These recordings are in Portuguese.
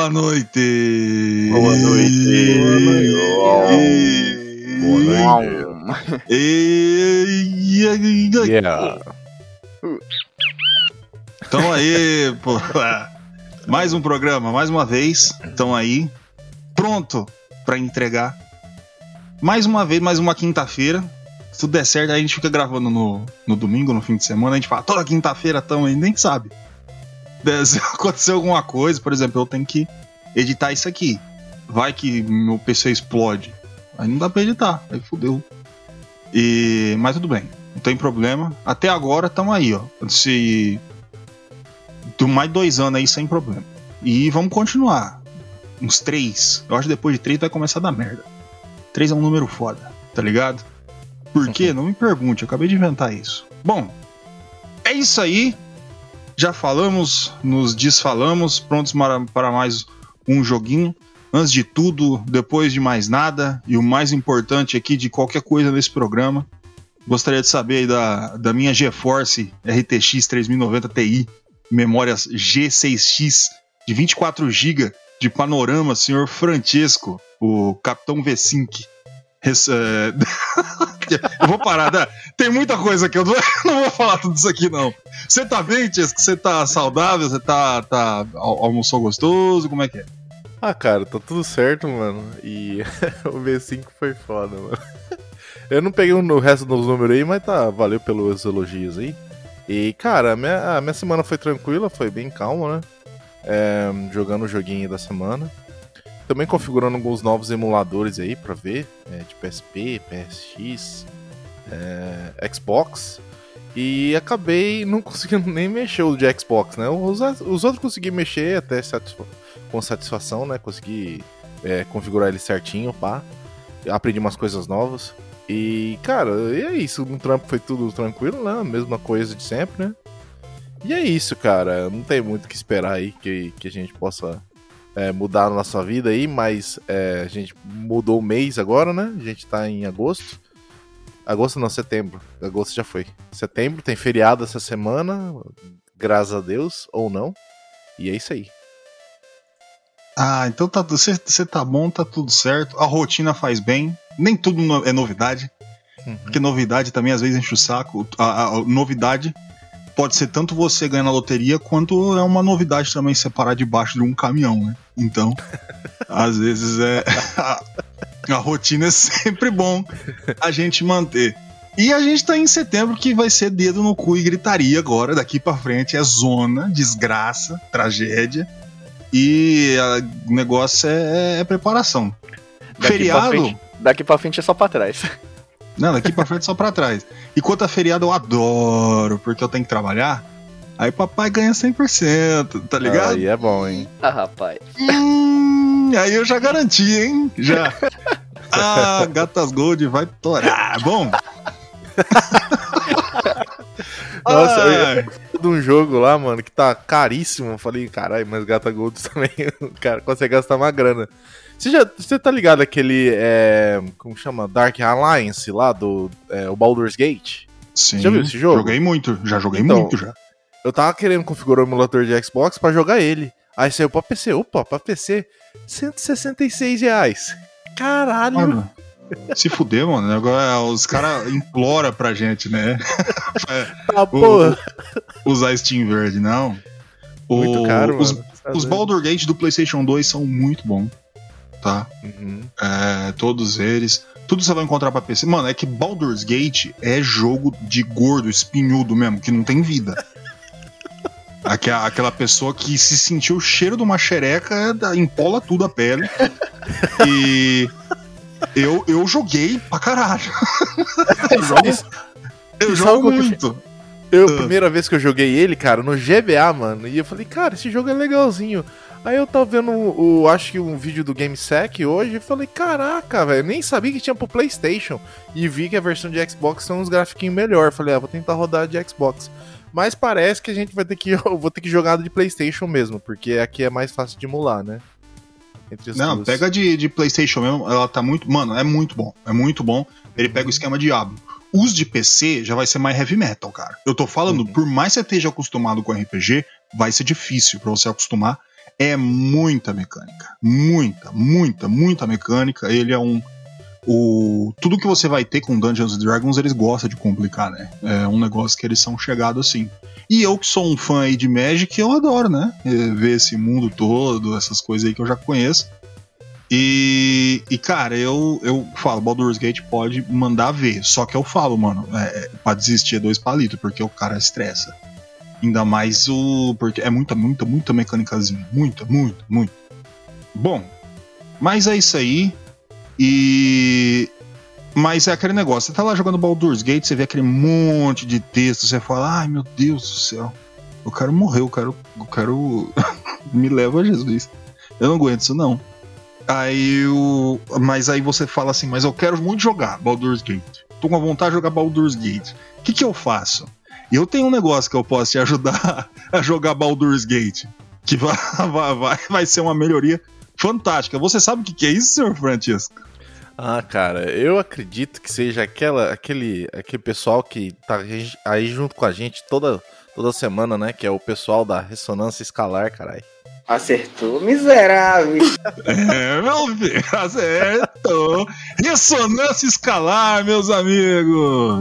Boa noite! Boa noite! Boa noite! E... Yeah. Então aí, pô. Mais um programa, mais uma vez. Então aí, pronto pra entregar. Mais uma vez, mais uma quinta-feira. Se tudo der certo, aí a gente fica gravando no, no domingo, no fim de semana. A gente fala, toda quinta-feira tamo aí, nem sabe. Se acontecer alguma coisa, por exemplo, eu tenho que editar isso aqui. Vai que meu PC explode. Aí não dá pra editar, aí fudeu. E... Mas tudo bem, não tem problema. Até agora estamos aí, ó. Se. Mais dois anos aí sem problema. E vamos continuar. Uns três. Eu acho que depois de três vai começar a dar merda. Três é um número foda, tá ligado? Por quê? Não me pergunte, eu acabei de inventar isso. Bom, é isso aí. Já falamos, nos desfalamos, prontos para, mais um joguinho. Antes de tudo, depois de mais nada, e o mais importante aqui de qualquer coisa nesse programa, gostaria de saber da, da minha GeForce RTX 3090 Ti, memória G6X de 24 GB de panorama, senhor Francesco, o Capitão V5. Res- é, eu vou parar, né? tem muita coisa aqui, eu não, não vou falar tudo isso aqui não. Você tá bem, Chesco? Você tá saudável? Você tá, tá al- almoçou gostoso? Como é que é? Ah, cara, tá tudo certo, mano. E o V5 foi foda, mano. Eu não peguei o resto dos números aí, mas tá, valeu pelos elogios aí. E, cara, a minha, a minha semana foi tranquila, foi bem calma, né? É, jogando o joguinho da semana. Também configurando alguns novos emuladores aí pra ver, é, de PSP, PSX, é, Xbox. E acabei não conseguindo nem mexer o de Xbox, né? Os, os outros consegui mexer até satisfa com satisfação, né? Consegui é, configurar ele certinho, pá. Aprendi umas coisas novas. E, cara, e é isso. No trampo foi tudo tranquilo, né? Mesma coisa de sempre, né? E é isso, cara. Não tem muito o que esperar aí que, que a gente possa é, mudar a nossa vida aí, mas é, a gente mudou o mês agora, né? A gente tá em agosto. Agosto não, setembro. Agosto já foi. Setembro tem feriado essa semana, graças a Deus, ou não. E é isso aí. Ah, então tá, você, você tá bom, tá tudo certo. A rotina faz bem. Nem tudo no- é novidade. Uhum. Porque novidade também às vezes enche o saco. A, a- a novidade pode ser tanto você ganhar na loteria, quanto é uma novidade também separar debaixo de um caminhão, né? Então, às vezes é. A, rotina é sempre bom a gente manter. E a gente tá em setembro que vai ser dedo no cu e gritaria agora. Daqui pra frente é zona, desgraça, tragédia. E o negócio é, é preparação. Daqui pra Feriado. frente- Daqui pra frente é só pra trás. Não, daqui pra frente só pra trás. E quanto a feriado eu adoro, porque eu tenho que trabalhar. Aí papai ganha 100%, tá ligado? Aí é bom, hein? Ah, rapaz. Hum, aí eu já garanti, hein? Já. Ah, Gatas Gold vai torar. Bom. Nossa, eu Ai, ia de um jogo lá, mano, que tá caríssimo. Eu falei, caralho, mas Gata Gold também, o cara consegue gastar uma grana. Você já você tá ligado aquele, é, como chama? Dark Alliance lá do é, o Baldur's Gate? sim, Já viu esse jogo? Joguei muito, já joguei Então, muito já. Eu tava querendo configurar o emulador de Xbox pra jogar ele. Aí saiu pra PC. Opa, pra PC, 166 reais. Caralho. Mano, se fuder, mano. Agora os caras imploram pra gente, né? tá, porra. Usar Steam Verde, não. Muito O- caro, os, mano. Tá Os. Baldur Gate do PlayStation 2 são muito bons, tá? Uhum. É, todos eles. Tudo você vai encontrar pra PC. Mano, é que Baldur's Gate é jogo de gordo, espinhudo mesmo, que não tem vida. Aquela, aquela pessoa que se sentiu o cheiro de uma xereca, da- empola tudo a pele. E eu, eu joguei pra caralho. Eu jogo, eu jogo muito. Eu, Ah. primeira vez que eu joguei ele, cara, no GBA, mano, e eu falei, cara, esse jogo é legalzinho. Aí eu tava vendo, o, acho que um vídeo do GameSec hoje e falei, caraca, velho, nem sabia que tinha pro Playstation. E vi que a versão de Xbox tem uns grafiquinhos melhor. Falei, ah, vou tentar rodar de Xbox. Mas parece que a gente vai ter que. Eu vou ter que jogar de Playstation mesmo, porque aqui é mais fácil de emular, né? Entre as Não, duas. pega de, de PlayStation mesmo, ela tá muito. Mano, é muito bom. É muito bom. Ele pega o esquema Diablo. Os de PC já vai ser mais heavy metal, cara. Eu tô falando, Uhum. por mais que você esteja acostumado com RPG, vai ser difícil pra você acostumar. É muita mecânica. Muita, muita, muita mecânica. Ele é um. O, tudo que você vai ter com Dungeons Dragons, eles gostam de complicar, né? É um negócio que eles são chegados assim. E eu que sou um fã aí de Magic, eu adoro, né? É, Ver esse mundo todo, essas coisas aí que eu já conheço. E, e, cara, eu, eu falo, Baldur's Gate pode mandar ver. Só que eu falo, mano, é, pra desistir é dois palitos, porque o cara estressa. Ainda mais o. Porque é muita, muita, muita mecânicazinha. Muita, muita, muita. Bom, mas é isso aí. E. Mas é aquele negócio, você tá lá jogando Baldur's Gate, você vê aquele monte de texto, você fala, ai meu Deus do céu, eu quero morrer, eu quero. Eu quero. Me leva a Jesus. Eu não aguento isso, não. Aí o. Mas aí você fala assim, mas eu quero muito jogar Baldur's Gate. Tô com vontade de jogar Baldur's Gate. O que, que eu faço? Eu tenho um negócio que eu posso te ajudar a jogar Baldur's Gate. Que vai, vai, vai, vai ser uma melhoria fantástica. Você sabe o que, que é isso, senhor Francisco? Ah, cara, eu acredito que seja aquela, aquele, aquele pessoal que tá aí- junto com a gente toda, toda semana, né? Que é o pessoal da ressonância escalar, caralho. Acertou, miserável. É, meu filho, acertou. Ressonância escalar, meus amigos.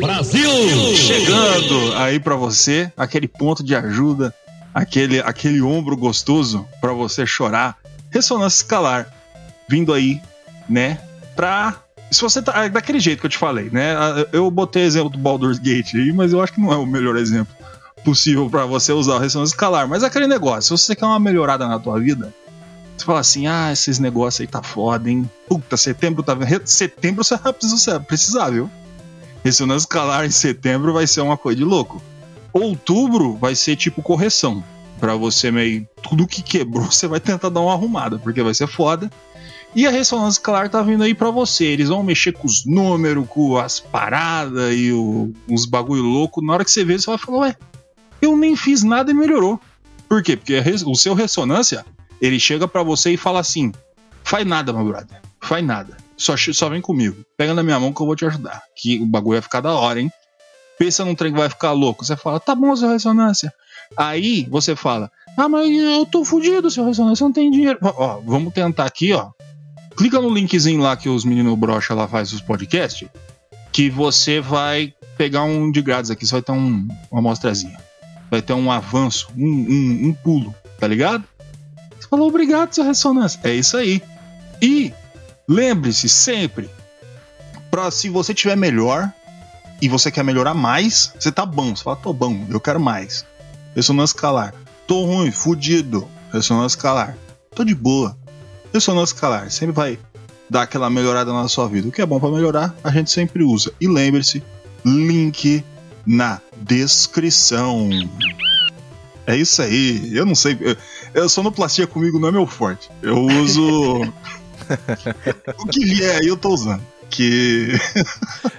Brasil! Chegando aí pra você, aquele ponto de ajuda, aquele, aquele ombro gostoso pra você chorar. Ressonância escalar, vindo aí, né, pra... Se você tá... é Daquele jeito que eu te falei, né? Eu botei exemplo do Baldur's Gate aí, mas eu acho que não é o melhor exemplo possível pra você usar o ressonância escalar. Mas é aquele negócio, se você quer uma melhorada na tua vida, você fala assim, ah, esses negócios aí tá foda, hein? Puta, setembro tá vendo. Setembro você vai precisar, viu? Ressonância escalar em setembro vai ser uma coisa de louco. Outubro vai ser tipo correção. Pra você meio. Tudo que quebrou, você vai tentar dar uma arrumada, porque vai ser foda. E a ressonância escalar tá vindo aí pra você. Eles vão mexer com os números, com as paradas e o- uns bagulho louco. Na hora que você vê, você vai falar, ué, eu nem fiz nada e melhorou. Por quê? Porque res- o seu ressonância, ele chega pra você e fala assim: faz nada, meu brother, faz nada. Só, só vem comigo. Pega na minha mão que eu vou te ajudar. Que o bagulho vai ficar da hora, hein? Pensa num trem que vai ficar louco. Você fala, tá bom, seu ressonância. Aí você fala, ah, mas eu tô fudido, seu ressonância, não tem dinheiro. Ó, vamos tentar aqui, ó. Clica no linkzinho lá que os meninos brocha lá faz os podcasts, que você vai pegar um de grátis aqui, você vai ter um, uma amostrazinha. Vai ter um avanço, um, um, um pulo, tá ligado? Você falou, obrigado, seu ressonância. É isso aí. E lembre-se sempre, pra se você tiver melhor e você quer melhorar mais, você tá bom. Você fala, tô bom, eu quero mais. Ressonância escalar. Tô ruim, fudido. Ressonância escalar. Tô de boa. Ressonância escalar. Sempre vai dar aquela melhorada na sua vida. O que é bom pra melhorar, a gente sempre usa. E lembre-se, link na descrição. É isso aí. Eu não sei. Eu, eu sonoplastia comigo não é meu forte. Eu uso. o que vier aí eu tô usando. Que.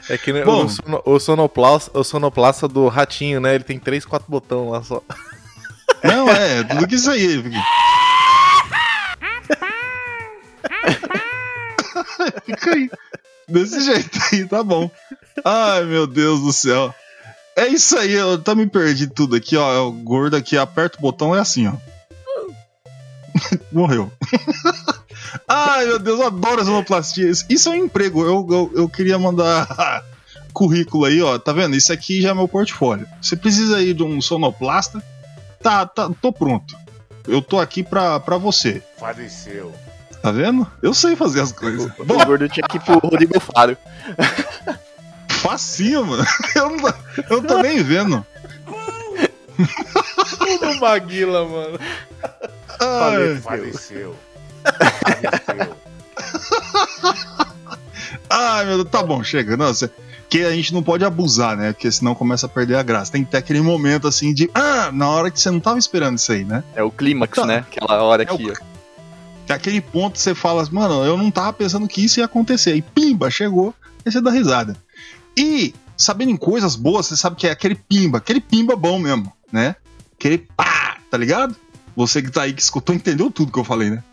É que Bom. o, sono, o, sonoplasta, o sonoplasta do ratinho, né? Ele tem três, quatro botões lá só. Não, é, tudo que isso aí. Fica aí. Desse jeito aí, tá bom. Ai, meu Deus do céu. É isso aí, eu tá me perdi tudo aqui, ó. O gordo aqui aperta o botão é assim, ó. Morreu. Ai, meu Deus, eu adoro a sonoplastia. Isso- Isso é um emprego. Eu, eu, eu queria mandar currículo aí, ó. Tá vendo? Isso aqui já é meu portfólio. Você precisa aí de um sonoplasta? Tá, tá, tô pronto. Eu tô aqui pra, pra você. Faleceu. Tá vendo? Eu sei fazer as coisas. Bom, O gordo tinha que ir pro Rodrigo Faro. facinho, mano. Eu não, tô- eu não tô nem vendo. Tudo Maguila, mano. Ai, Faleceu. Faleceu. ai, meu Deus. Tá bom, chega. Você... que a gente não pode abusar, né? Porque senão começa a perder a graça. Tem que ter aquele momento assim de, ah, na hora que você não tava esperando isso aí, né? É o clímax, Tá. né? Aquela hora É o aqui, ó. Que aquele ponto você fala, mano, eu não tava pensando que isso ia acontecer. E pimba, chegou, aí você dá risada. E, sabendo em coisas boas, você sabe que é aquele pimba, aquele pimba bom mesmo, né? Aquele pá, tá ligado? Você que tá aí, que escutou, entendeu tudo que eu falei, né?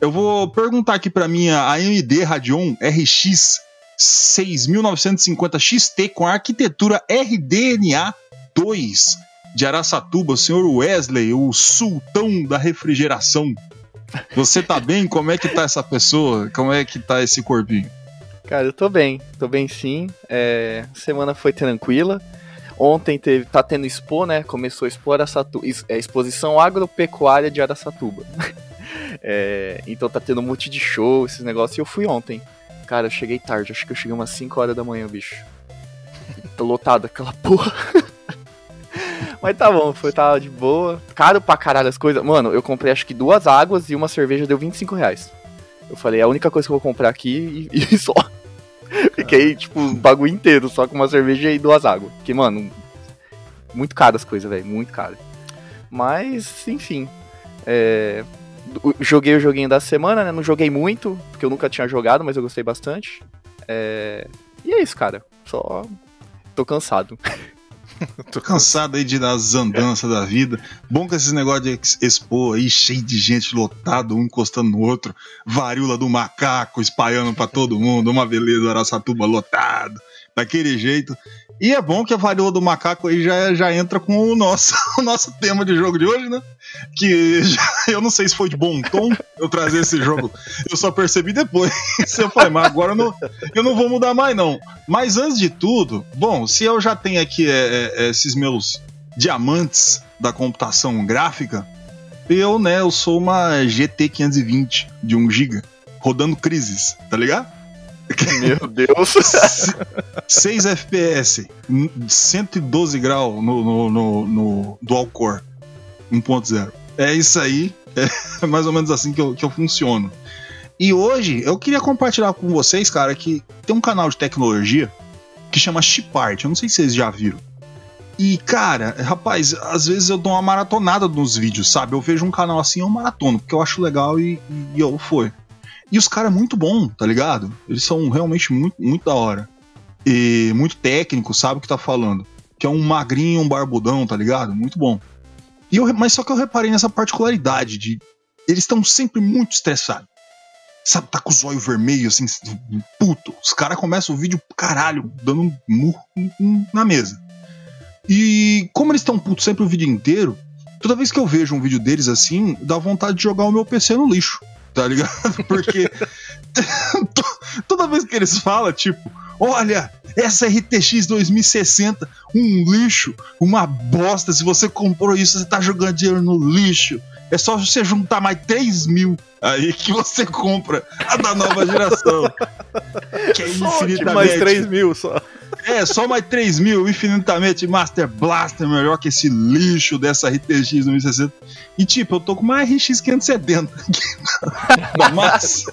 Eu vou perguntar aqui pra minha AMD Radeon RX 6950 XT com arquitetura RDNA 2 de Araçatuba, o senhor Wesley, o sultão da refrigeração. Você tá bem? Como é que tá essa pessoa? Como é que tá esse corpinho? Cara, eu tô bem, tô bem sim. É, semana foi tranquila. Ontem teve, tá tendo Expo, né? Começou a Expo Araçatu, es- é, Exposição Agropecuária de Araçatuba. É, então tá tendo um monte de show, esses negócios. E eu fui ontem. Cara, eu cheguei tarde, acho que eu cheguei umas 5 horas da manhã, bicho. Tô lotado aquela porra. Mas tá bom, foi tá de boa. Caro pra caralho as coisas. Mano, eu comprei acho que duas águas e uma cerveja deu 25 reais. Eu falei, é a única coisa que eu vou comprar aqui e, e só. Fiquei, tipo, o bagulho inteiro, só com uma cerveja e duas águas. Porque, mano, muito caro as coisas, velho, muito caro. Mas, enfim. É, joguei o joguinho da semana, né? Não joguei muito, porque eu nunca tinha jogado, mas eu gostei bastante. É, e é isso, cara. Só. Tô cansado. Tô cansado aí de das andanças da vida. Bom que esses negócios de ex- expo aí, cheio de gente lotado, um encostando no outro, varíola do macaco espalhando pra todo mundo, uma beleza, Araçatuba lotado, daquele jeito. E é bom que a varíola do macaco aí já, já entra com o nosso, o nosso tema de jogo de hoje, né? Que já- eu não sei se foi de bom tom eu trazer esse jogo. Eu só percebi depois. eu falei, mas agora eu não, eu não vou mudar mais, não. Mas antes de tudo, bom, se eu já tenho aqui é, é, esses meus diamantes da computação gráfica, eu, né, eu sou uma GT 520 de 1 GB, rodando crises, tá ligado? Meu Deus. 6 FPS, n- 112 graus no, no, no, no dual core 1.0. É isso aí, é mais ou menos assim que eu, que eu funciono. E hoje eu queria compartilhar com vocês, cara, que tem um canal de tecnologia que chama Chipart. Eu não sei se vocês já viram. E, cara, rapaz, às vezes eu dou uma maratonada nos vídeos, sabe? Eu vejo um canal assim, eu maratono, porque eu acho legal e, e eu foi. E os caras é muito bom, tá ligado? Eles são realmente muito, muito da hora. E muito técnico, sabe o que tá falando. Que é um magrinho, um barbudão, tá ligado? Muito bom. E eu, mas só que eu reparei nessa particularidade de. Eles estão sempre muito estressados. Sabe, tá com os olhos vermelhos, assim, puto. Os caras começam o vídeo, caralho, dando um murro na mesa. E como eles estão putos sempre o vídeo inteiro, toda vez que eu vejo um vídeo deles assim, dá vontade de jogar o meu PC no lixo, tá ligado? Porque to- toda vez que eles falam, tipo, olha, essa RTX 2060, um lixo, uma bosta, se você comprou isso, você tá jogando dinheiro no lixo. É só você juntar mais 3 mil aí que você compra a da nova geração. Que é infinitamente. Mais 3 mil só. É, só mais 3 mil, infinitamente Master Blaster, melhor que esse lixo dessa RTX 2060. E tipo, eu tô com uma RX 570 aqui massa.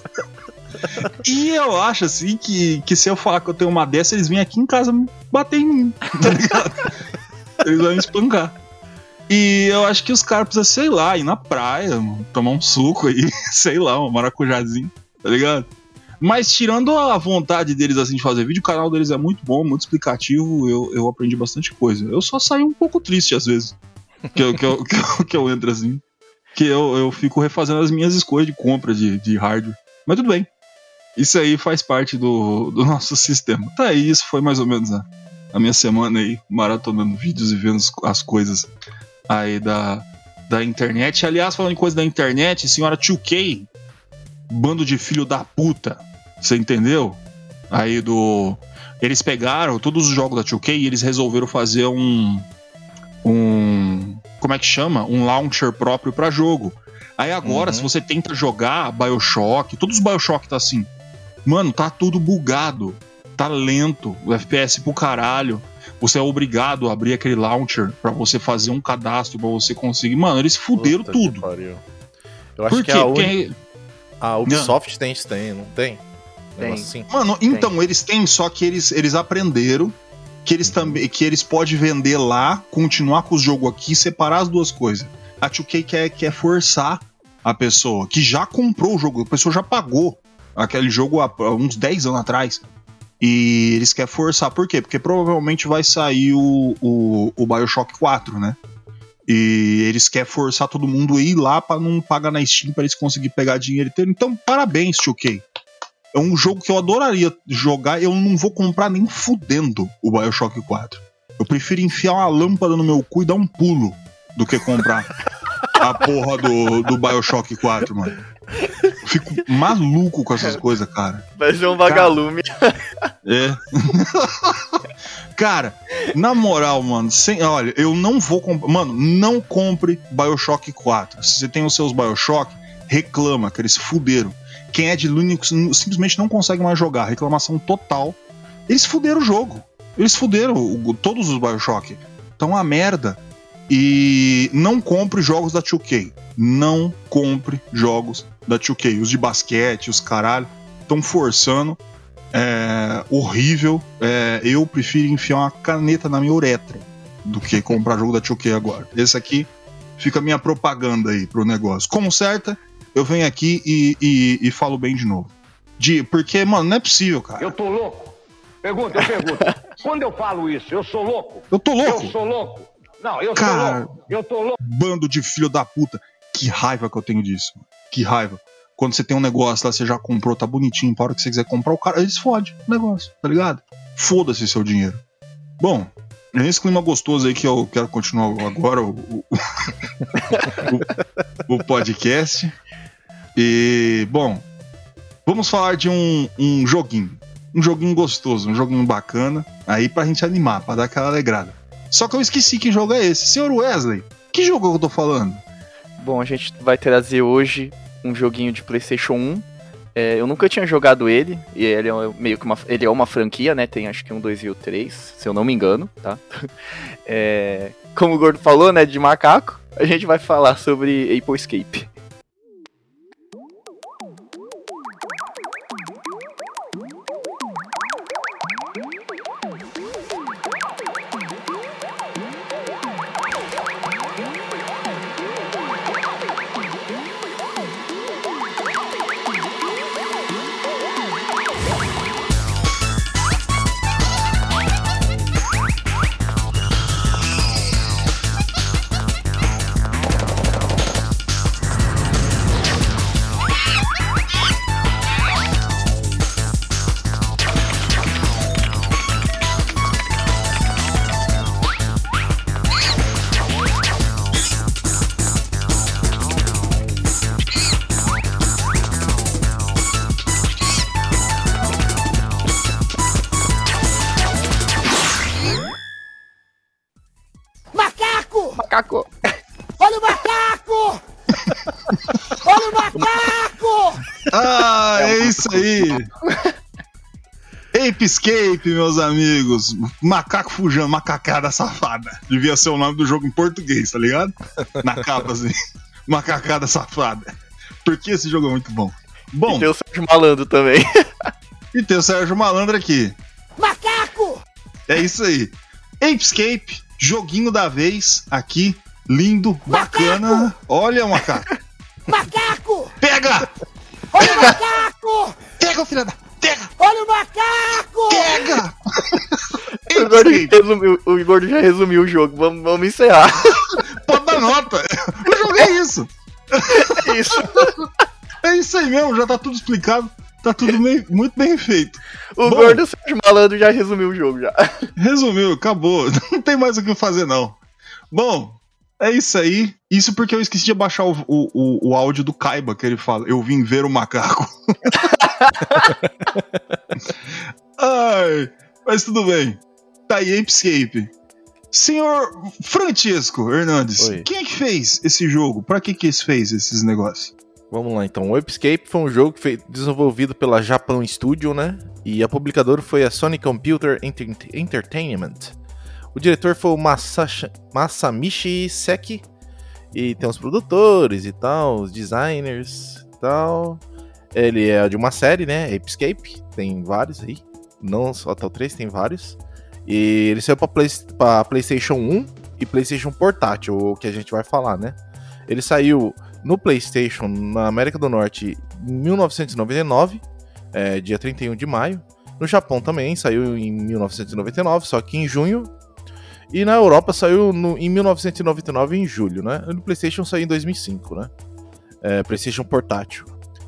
E eu acho assim que, que se eu falar que eu tenho uma dessa, eles vêm aqui em casa bater em mim, tá ligado? Eles vão me espancar. E eu acho que os caras precisam, sei lá, ir na praia, mano, tomar um suco aí, sei lá, um maracujazinho, tá ligado? Mas tirando a vontade deles assim de fazer vídeo, o canal deles é muito bom, muito explicativo, eu, eu aprendi bastante coisa. Eu só saio um pouco triste às vezes. Que eu, que eu, que eu, que eu entro assim. Que eu, eu fico refazendo as minhas escolhas de compra de, de hardware. Mas tudo bem. Isso aí faz parte do, do nosso sistema. Tá aí, isso foi mais ou menos a, a minha semana aí, maratonando vídeos e vendo as- as coisas aí da, da internet. Aliás, falando em coisa da internet, senhora 2K, bando de filho da puta. Você entendeu? Aí do. Eles pegaram todos os jogos da 2K e eles resolveram fazer um. Um. Como é que chama? Um launcher próprio pra jogo. Aí agora, Uhum. se você tenta jogar Bioshock, todos os Bioshock tá assim. Mano, tá tudo bugado. Tá lento. O FPS pro caralho. Você é obrigado a abrir aquele launcher pra você fazer um cadastro pra você conseguir. Mano, eles fuderam Puta tudo. pariu. Eu acho Por que quê? a, Porque a Ubisoft tem isso, tem, não tem? Negócio assim. Mano, então, eles têm, só que eles, eles aprenderam que eles também que eles podem vender lá, continuar com o jogo aqui, separar as duas coisas. A 2K quer, quer forçar a pessoa que já comprou o jogo, a pessoa já pagou aquele jogo há, uns 10 anos atrás. E eles querem forçar, por quê? Porque provavelmente vai sair o, o, o Bioshock 4, né? E eles querem forçar todo mundo a ir lá pra não pagar na Steam pra eles conseguirem pegar dinheiro inteiro. Então, parabéns, 2K. É um jogo que eu adoraria jogar. Eu não vou comprar nem fudendo o Bioshock 4. Eu prefiro enfiar uma lâmpada no meu cu e dar um pulo do que comprar a porra do, do Bioshock 4, mano. Eu Fico maluco com essas coisas, cara. Vai ser um vagalume. É. Cara, na moral, mano, sem, olha, eu não vou comprar. Mano, não compre Bioshock 4. Se você tem os seus Bioshock, reclama, que eles fuderam. Quem é de Linux simplesmente não consegue mais jogar. Reclamação total. Eles fuderam o jogo. Eles fuderam o- todos os Bioshock. Então a merda. E não compre jogos da 2K. Não compre jogos da 2K. Os de basquete, os caralho, estão forçando. É horrível. É, eu prefiro enfiar uma caneta na minha uretra do que comprar jogo da 2K agora. Esse aqui fica a minha propaganda aí pro negócio. Conserta, eu venho aqui e, e, e falo bem de novo. De, porque, mano, não é possível, cara. Eu tô louco? Pergunta, eu pergunto. Quando eu falo isso, eu sou louco? Eu tô louco. Eu sou louco? Não, eu Cara. sou louco. Eu tô louco. Bando de filho da puta. Que raiva que eu tenho disso. mano. Que raiva. Quando você tem um negócio lá, você já comprou, tá bonitinho, para hora que você quiser comprar, o cara, eles fodem o negócio, tá ligado? Foda-se seu dinheiro. Bom, é esse clima gostoso aí que eu quero continuar agora o, o, o- o podcast. E, bom, vamos falar de um, um joguinho. Um joguinho gostoso, um joguinho bacana, aí pra gente animar, pra dar aquela alegrada. Só que eu esqueci que jogo é esse. Senhor Wesley, que jogo eu tô falando? Bom, a gente vai trazer hoje um joguinho de PlayStation 1. É, eu nunca tinha jogado ele, e ele é meio que uma, ele é uma franquia, né? Tem acho que um, dois e o três, se eu não me engano, tá? É, como o Gordo falou, né? De macaco, a gente vai falar sobre Apple Escape. Escape, meus amigos. Macaco fujando, macacada safada. Devia ser o nome do jogo em português, tá ligado? Na capa, assim. Macacada safada. Porque esse jogo é muito bom. Bom, E tem o Sérgio Malandro também. e tem o Sérgio Malandro aqui. Macaco! É isso aí. Ape Escape, joguinho da vez, aqui. Lindo, bacana. Olha, macaco. Macaco! Pega! Olha o macaco! Pega, filha da. Pega! Olha o macaco! Pega! O Gordo, resumiu- o Gordo já resumiu o jogo, vamos, vamos encerrar. Pode dar nota. O jogo é isso. É isso. É isso aí mesmo, já tá tudo explicado. Tá tudo meio- muito bem feito. O Bom. Gordo Sérgio Malandro já resumiu o jogo já. Resumiu, acabou. Não tem mais o que fazer, não. Bom, é isso aí. Isso porque eu esqueci de baixar o, o, o, o áudio do Kaiba, que ele fala. Eu vim ver o macaco. Ai, mas tudo bem. Tá aí, Apescape. Senhor Francisco Hernandes, Oi. quem é que fez esse jogo? Pra que que esse fez esses negócios? Vamos lá então. O Escape foi um jogo que foi desenvolvido pela Japan Studio, né? E a publicadora foi a Sony Computer Enter- Entertainment. O diretor foi o Masashi- Masamichi Seki. E tem os produtores e tal, os designers e tal. Ele é de uma série, né? Escape, tem vários aí. Não só até o 3, tem vários. E ele saiu pra, Play, pra PlayStation 1 e PlayStation Portátil, o que a gente vai falar, né? Ele saiu no PlayStation na América do Norte em 1999, é, dia 31 de maio. No Japão também saiu em 1999, só que em junho. E na Europa saiu no, em 1999 em julho, né? No PlayStation saiu em 2005, né? É, PlayStation Portátil.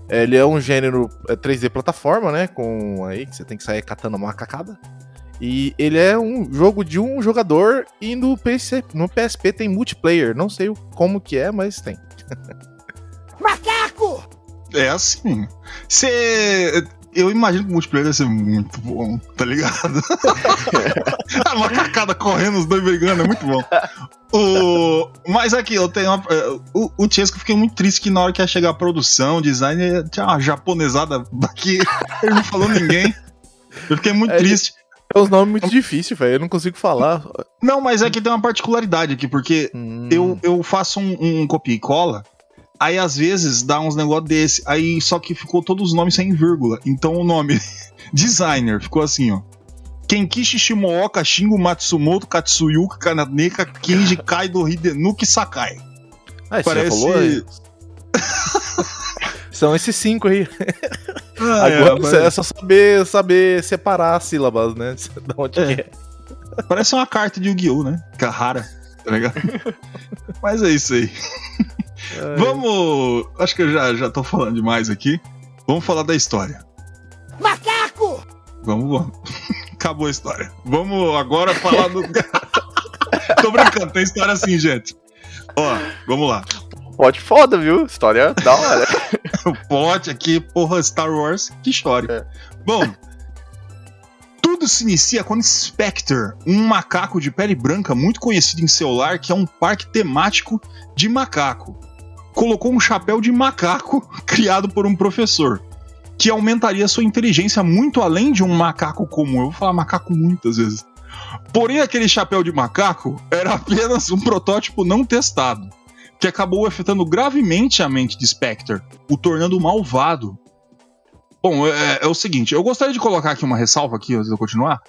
Ele é um gênero é, 3D plataforma, né? Com aí que você tem que sair catando uma macacada. E ele é um jogo de um jogador e no, PC, no PSP tem multiplayer. Não sei como que é, mas tem. Macaco! É assim. Você. Eu imagino que o multiplayer deve ser muito bom, tá ligado? a macacada correndo, os dois brigando, é muito bom. O... Mas aqui, eu tenho uma... O, o Chesco, eu fiquei muito triste que na hora que ia chegar a produção, o design, tinha uma japonesada aqui, ele não falou ninguém. Eu fiquei muito É, triste. É uns nomes muito difíceis, velho. Eu não consigo falar. Não, mas é que tem uma particularidade aqui, porque Hum, eu, eu faço um, um copia e cola, aí às vezes dá uns negócios desse, aí só que ficou todos os nomes sem vírgula. Então o nome designer ficou assim, ó. Kenkishi Shimooka Shingo Matsumoto Katsuyuki Kananeka Kenji Kaido Hidenuki Sakai. Ah, parece-? São esses cinco aí. Ah, Agora é, é, só saber, saber separar as sílabas, né? Da onde É. é. Parece uma carta de Yu-Gi-Oh, né? Que é rara, tá ligado? Mas é isso aí. Vamos. Acho que eu já, já tô falando demais aqui. Vamos falar da história. Macaco! Vamos, vamos. Acabou a história. Vamos agora falar do. Tô brincando, tem história assim, gente. Ó, vamos lá. Pode foda, viu? História da hora. O pote aqui, porra, Star Wars, que chore. É. Bom, tudo se inicia quando Spectre, um macaco de pele branca muito conhecido em seu lar, que é um parque temático de macaco, colocou um chapéu de macaco criado por um professor, que aumentaria sua inteligência muito além de um macaco comum. Eu vou falar macaco muitas vezes. Porém, aquele chapéu de macaco era apenas um protótipo não testado, que acabou afetando gravemente a mente de Spectre, o tornando malvado. Bom, é, é o seguinte, eu gostaria de colocar aqui uma ressalva aqui antes de eu continuar,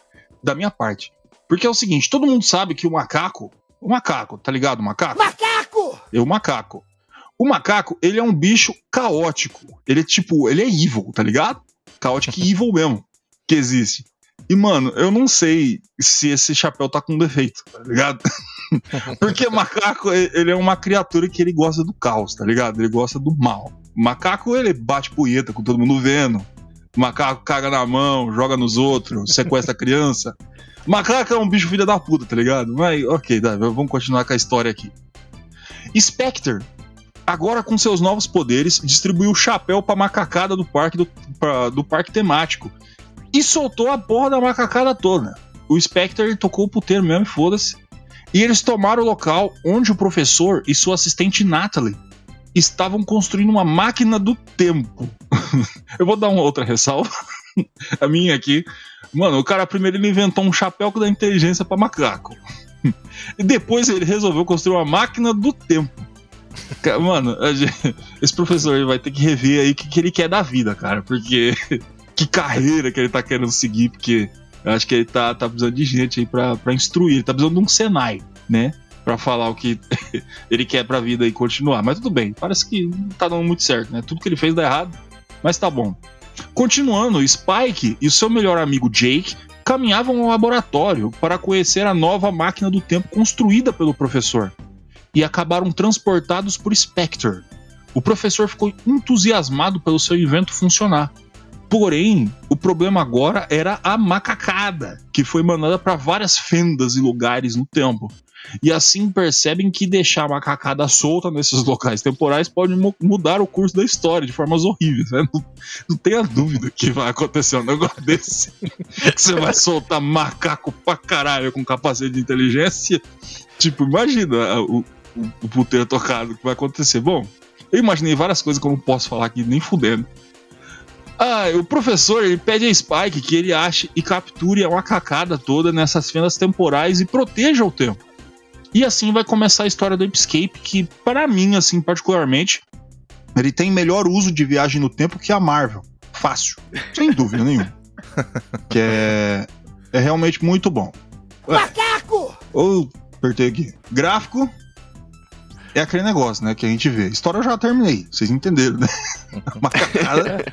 da minha parte. Porque é o seguinte, todo mundo sabe que o macaco, o macaco, tá ligado, o macaco? Macaco! É o macaco. O macaco, ele é um bicho caótico. Ele é tipo, ele é evil, tá ligado? Caótico e evil mesmo, que existe. E, mano, eu não sei se esse chapéu tá com defeito, tá ligado? Porque macaco, ele é uma criatura que ele gosta do caos, tá ligado? Ele gosta do mal. Macaco, ele bate punheta com todo mundo vendo. Macaco caga na mão, joga nos outros, sequestra a criança. Macaco é um bicho filha da puta, tá ligado? Mas, ok, tá, vamos continuar com a história aqui. Spectre, agora com seus novos poderes, distribuiu o chapéu pra macacada do parque, do, pra- do parque temático. E soltou a porra da macacada toda. O Spectre tocou o puteiro mesmo, foda-se. E eles tomaram o local onde o professor e sua assistente Natalie estavam construindo uma máquina do tempo. Eu vou dar uma outra ressalva. a minha aqui. Mano, o cara primeiro ele inventou um chapéu da inteligência pra macaco. E depois ele resolveu construir uma máquina do tempo. Mano, gente- esse professor vai ter que rever aí o que, que ele quer da vida, cara. Porque que carreira que ele tá querendo seguir, porque eu acho que ele tá, tá precisando de gente aí pra, pra instruir. Ele tá precisando de um Senai, né? Pra falar o que ele quer pra vida e continuar. Mas tudo bem, parece que não tá dando muito certo, né? Tudo que ele fez dá errado, mas tá bom. Continuando, Spike e seu melhor amigo Jake caminhavam ao laboratório para conhecer a nova máquina do tempo construída pelo professor e acabaram transportados por Spectre. O professor ficou entusiasmado pelo seu invento funcionar. Porém, o problema agora era a macacada, que foi mandada para várias fendas e lugares no tempo. E assim percebem que deixar a macacada solta nesses locais temporais pode mu- mudar o curso da história de formas horríveis. Né? Não, não tenha dúvida que vai acontecer um negócio desse. você vai soltar macaco pra caralho com capacete de inteligência. Tipo, imagina o, o, o puteiro tocado que vai acontecer. Bom, eu imaginei várias coisas que eu não posso falar aqui nem fudendo. Ah, o professor ele pede a Spike que ele ache e capture a macacada toda nessas fendas temporais e proteja o tempo. E assim vai começar a história do Escape, que para mim, assim, particularmente, ele tem melhor uso de viagem no tempo que a Marvel. Fácil. Sem dúvida nenhuma. que é, é realmente muito bom. Macaco! Ou, apertei aqui. Gráfico é aquele negócio, né? Que a gente vê. História eu já terminei. Vocês entenderam, né? Macacada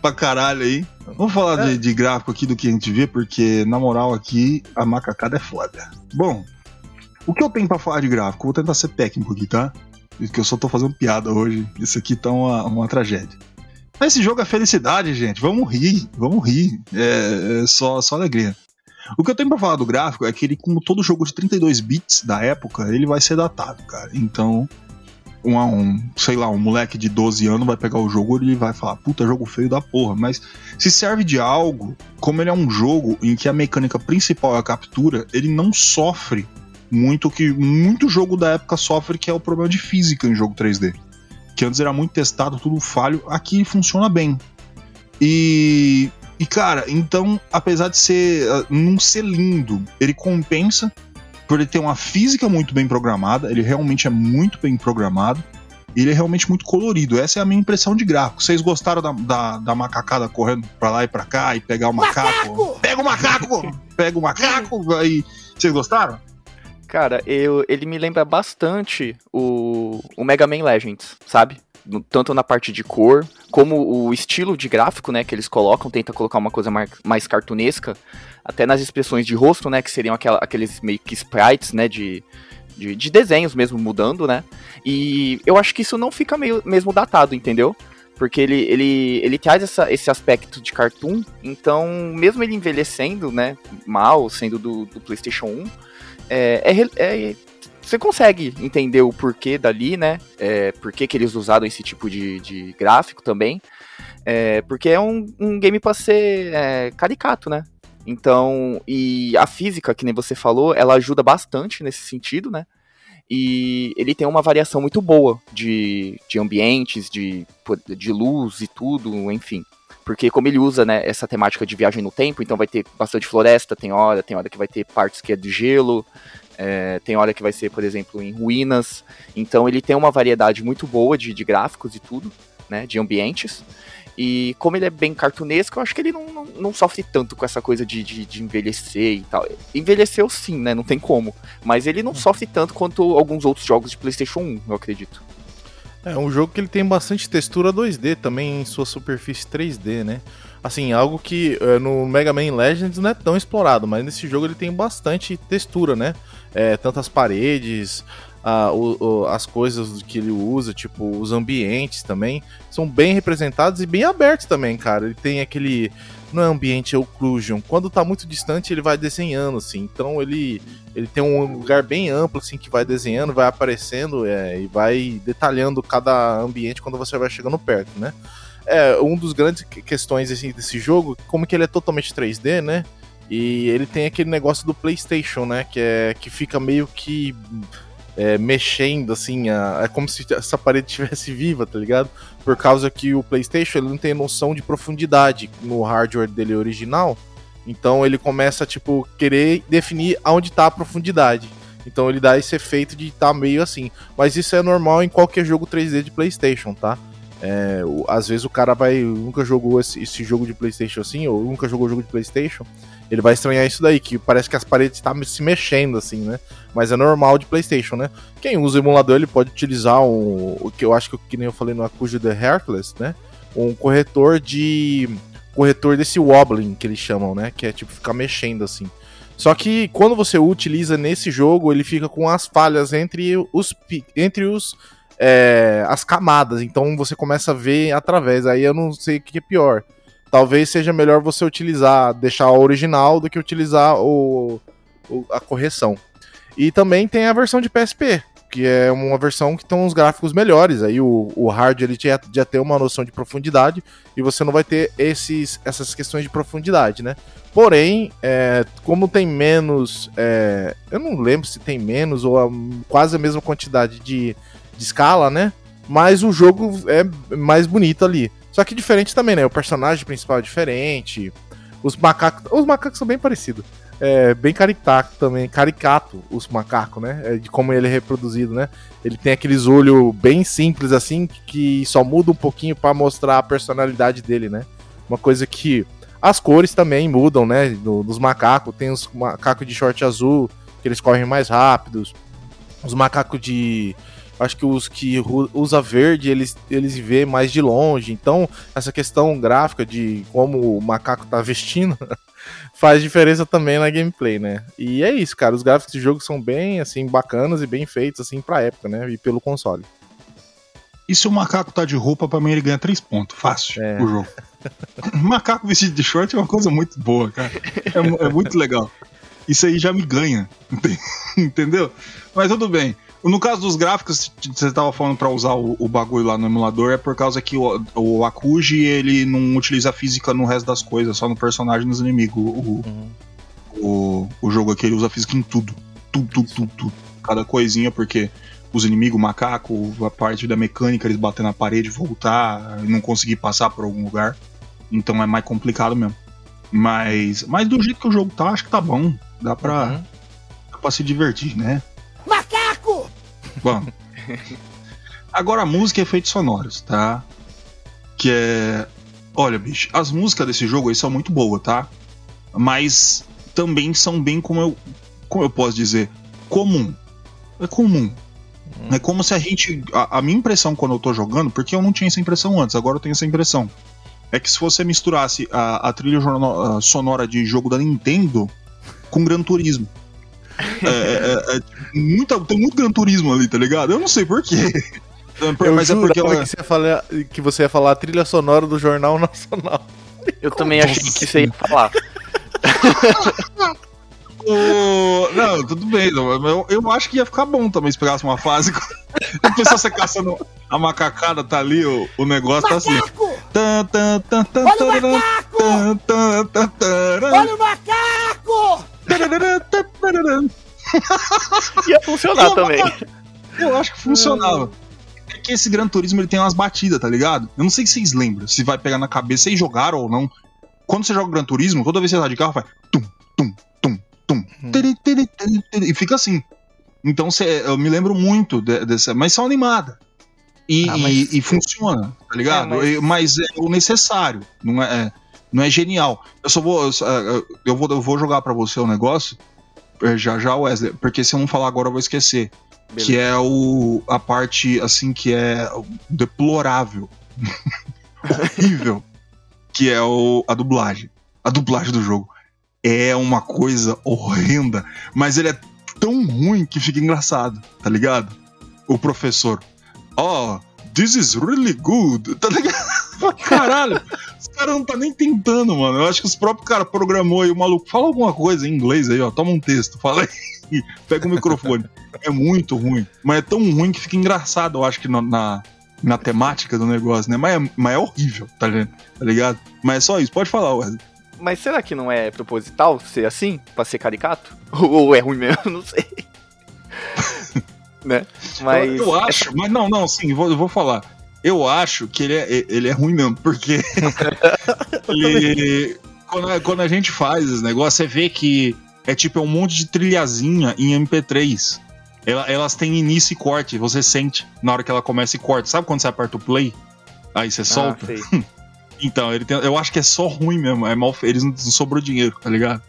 pra caralho aí. Vamos falar de, de gráfico aqui do que a gente vê, porque na moral aqui a macacada é foda. Bom, o que eu tenho pra falar de gráfico? Vou tentar ser técnico aqui, tá? Porque eu só tô fazendo piada hoje. Isso aqui tá uma, uma tragédia. Mas esse jogo é felicidade, gente. Vamos rir, vamos rir. É, é só, só alegria. O que eu tenho pra falar do gráfico é que ele, como todo jogo de 32 bits da época, ele vai ser datado, cara. Então, um, um, sei lá, um moleque de 12 anos vai pegar o jogo e ele vai falar, puta, jogo feio da porra. Mas se serve de algo, como ele é um jogo em que a mecânica principal é a captura, ele não sofre muito que muito jogo da época sofre, que é o problema de física em jogo 3D. Que antes era muito testado, tudo falho, aqui funciona bem. E, e cara, então, apesar de ser uh, não ser lindo, ele compensa por ele ter uma física muito bem programada, ele realmente é muito bem programado, e ele é realmente muito colorido. Essa é a minha impressão de gráfico. Vocês gostaram da, da, da macacada correndo pra lá e pra cá e pegar o macaco? Macaco! Pega o macaco! Pega o macaco! Aí, vocês gostaram? Cara, eu, ele me lembra bastante o, o Mega Man Legends, sabe? Tanto na parte de cor, como o estilo de gráfico, né, que eles colocam, tenta colocar uma coisa mais, mais cartunesca, até nas expressões de rosto, né, que seriam aquela- aqueles meio que sprites, né, de, de, de desenhos mesmo mudando, né? E eu acho que isso não fica meio, mesmo datado, entendeu? Porque ele, ele, ele traz essa, esse aspecto de cartoon, então, mesmo ele envelhecendo, né, mal, sendo do, do PlayStation 1, é, é é- você consegue entender o porquê dali, né? É, por que eles usaram esse tipo de, de gráfico também. É, porque é um, um game pra ser é, caricato, né? Então, e a física, que nem você falou, ela ajuda bastante nesse sentido, né? E ele tem uma variação muito boa de, de ambientes, de, de luz e tudo, enfim. Porque como ele usa né, essa temática de viagem no tempo, então vai ter bastante floresta, tem hora, tem hora que vai ter partes que é de gelo, é, tem hora que vai ser, por exemplo, em ruínas. Então ele tem uma variedade muito boa de, de gráficos e tudo, né? De ambientes. E como ele é bem cartunesco, eu acho que ele não, não, não sofre tanto com essa coisa de, de, de envelhecer e tal. Envelheceu sim, né? Não tem como. Mas ele não sofre tanto quanto alguns outros jogos de PlayStation 1, eu acredito. É um jogo que ele tem bastante textura 2D também em sua superfície 3D, né? Assim, algo que eh, no Mega Man Legends não é tão explorado, mas nesse jogo ele tem bastante textura, né? É, tanto as paredes, a- o- as coisas que ele usa, tipo os ambientes também, são bem representados e bem abertos também, cara. Ele tem aquele. Não é ambiente é occlusion. Quando tá muito distante, ele vai desenhando, assim. Então ele, ele tem um lugar bem amplo, assim, que vai desenhando, vai aparecendo é, e vai detalhando cada ambiente quando você vai chegando perto, né? É, um dos grandes que- questões assim, desse jogo, como que ele é totalmente 3D, né? E ele tem aquele negócio do PlayStation, né? Que é que fica meio que é, mexendo, assim, a- é como se essa parede estivesse viva, tá ligado? Por causa que o PlayStation ele não tem noção de profundidade no hardware dele original. Então ele começa, tipo, querer definir aonde tá a profundidade. Então ele dá esse efeito de tá meio assim. Mas isso é normal em qualquer jogo 3D de PlayStation, tá? É, o- às vezes o cara vai. Nunca jogou esse, esse jogo de PlayStation assim, ou nunca jogou jogo de PlayStation. Ele vai estranhar isso daí, que parece que as paredes estão se mexendo assim, né? Mas é normal de PlayStation, né? Quem usa o emulador ele pode utilizar um, o que eu acho que, que nem eu falei no Acujo The Heartless, né? Um corretor de. Corretor desse wobbling que eles chamam, né? Que é tipo ficar mexendo assim. Só que quando você utiliza nesse jogo, ele fica com as falhas entre os, entre os é, as camadas. Então você começa a ver através. Aí eu não sei o que é pior. Talvez seja melhor você utilizar, deixar o original do que utilizar o, o- a correção. E também tem a versão de PSP, que é uma versão que tem uns gráficos melhores. Aí o, o hard ele já, já tem uma noção de profundidade e você não vai ter esses, essas questões de profundidade, né? Porém, é, como tem menos. é, eu não lembro se tem menos ou a- quase a mesma quantidade de, de escala, né? Mas o jogo é mais bonito ali. Só que diferente também, né? O personagem principal é diferente. Os macacos. Os macacos são bem parecidos. é bem caricato também, caricato os macacos, né? É, de como ele é reproduzido, né? Ele tem aqueles olhos bem simples assim, que só muda um pouquinho para mostrar a personalidade dele, né? Uma coisa que as cores também mudam, né? Do, dos macacos, tem os macacos de short azul, que eles correm mais rápidos. Os macacos de acho que os que usa verde eles, eles vê mais de longe. Então, essa questão gráfica de como o macaco tá vestindo faz diferença também na gameplay, né? E é isso, cara. Os gráficos do jogo são bem, assim, bacanas e bem feitos, assim, pra época, né? E pelo console. E se o macaco tá de roupa, pra mim ele ganha 3 pontos. Fácil é. o jogo. macaco vestido de short é uma coisa muito boa, cara. É, é muito legal. Isso aí já me ganha. Entendeu? Mas tudo bem. No caso dos gráficos, você estava falando para usar o, o, bagulho lá no emulador, é por causa que o, o Akuji ele não utiliza física no resto das coisas, só no personagem e nos inimigos. O, uhum. o, o jogo aqui ele usa física em tudo. Tudo, tudo, tudo, tudo. Cada coisinha, porque os inimigos, o macaco, a parte da mecânica, eles bater na parede, voltar, não conseguir passar por algum lugar. Então é mais complicado mesmo. Mas, mas do jeito que o jogo tá, acho que tá bom. Dá pra, uhum. dá pra se divertir, né? Bom. Agora a música é efeitos sonoros, tá? Que é. Olha, bicho, as músicas desse jogo aí são muito boas, tá? Mas também são bem como eu. Como eu posso dizer? Comum. É comum. Hum. É como se a gente. A, a, minha impressão quando eu tô jogando, porque eu não tinha essa impressão antes, agora eu tenho essa impressão. É que se você misturasse a, a trilha sonora de jogo da Nintendo com Gran Turismo. É, é, é, é muita, tem muito Gran Turismo ali, tá ligado? Eu não sei porquê. Eu Mas é porque ela... que, você ia falar, que você ia falar a trilha sonora do Jornal Nacional. Eu também achei que você ia falar. Não, tudo bem. Eu, eu acho que ia ficar bom também se pegasse uma fase. A pessoa você caçando a macacada, tá ali, o, o negócio macaco! tá assim. Olha o macaco! Olha o macaco! Ia funcionar também. Eu acho que funcionava. É que esse Gran Turismo ele tem umas batidas, tá ligado? Eu não sei se vocês lembram, se vai pegar na cabeça, vocês jogaram ou não. Quando você joga Gran Turismo, toda vez que você tá de carro, faz e fica assim. Então cê, eu me lembro muito dessa, mas são animadas. E, ah, mas... e, e, funciona, tá ligado? É, mas... mas... é o necessário, não é, é não é genial. Eu só vou. Eu, eu vou, eu vou jogar para você um negócio. Eh, já já, Wesley, porque se eu não falar agora eu vou esquecer. Beleza. Que é o, a parte, assim, que é deplorável. horrível. que é o, a dublagem. A dublagem do jogo. É uma coisa horrenda. Mas ele é tão ruim que fica engraçado, tá ligado? O professor. Oh, this is really good. Tá ligado? Caralho. Os caras não tá nem tentando, mano. Eu acho que os próprios caras programou aí o maluco. Fala alguma coisa em inglês aí, ó. Toma um texto. Fala aí. Pega o microfone. É muito ruim. Mas é tão ruim que fica engraçado, eu acho que na, na temática do negócio, né? Mas é, mas é horrível, tá, tá ligado? Mas é só isso. Pode falar, Wesley. Mas será que não é proposital ser assim? Pra ser caricato? Ou é ruim mesmo? Não sei. né? Mas. Eu, eu acho, essa... mas não, não, sim, vou, vou falar. Eu acho que ele é, ele é ruim mesmo, porque. ele, quando, quando, a gente faz esse negócio, você vê que é tipo é um monte de trilhazinha em MP3. Elas têm início e corte, você sente na hora que ela começa e corta. Sabe quando você aperta o play? Aí você ah, solta? Então, ele tem, eu acho que é só ruim mesmo. É mal, eles não sobrou dinheiro, tá ligado?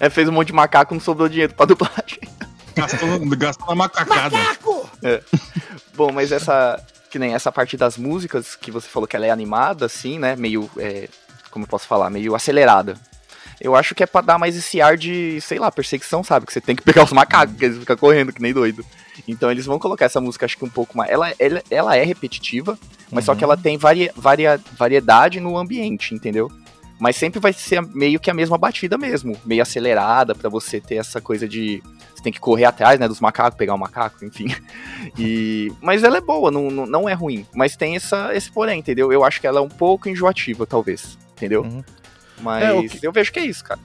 É, fez um monte de macaco, não sobrou dinheiro pra dublagem. Gastou, gastou na macacada. Macaco! É. Bom, mas essa. Que nem essa parte das músicas que você falou que ela é animada, assim, né? Meio. É, como eu posso falar? Meio acelerada. Eu acho que é pra dar mais esse ar de, sei lá, perseguição, sabe? Que você tem que pegar os macacos, que eles ficam correndo, que nem doido. Então eles vão colocar essa música, acho que um pouco mais. Ela, ela, ela é repetitiva, mas uhum. só que ela tem varia, varia, variedade no ambiente, entendeu? Mas sempre vai ser meio que a mesma batida mesmo, meio acelerada, para você ter essa coisa de tem que correr atrás, né, dos macacos, pegar o macaco, enfim. E, mas ela é boa, não, não, é ruim. Mas tem essa, esse porém, entendeu? Eu acho que ela é um pouco enjoativa, talvez, entendeu? Uhum. Mas é, que... eu vejo que é isso, cara.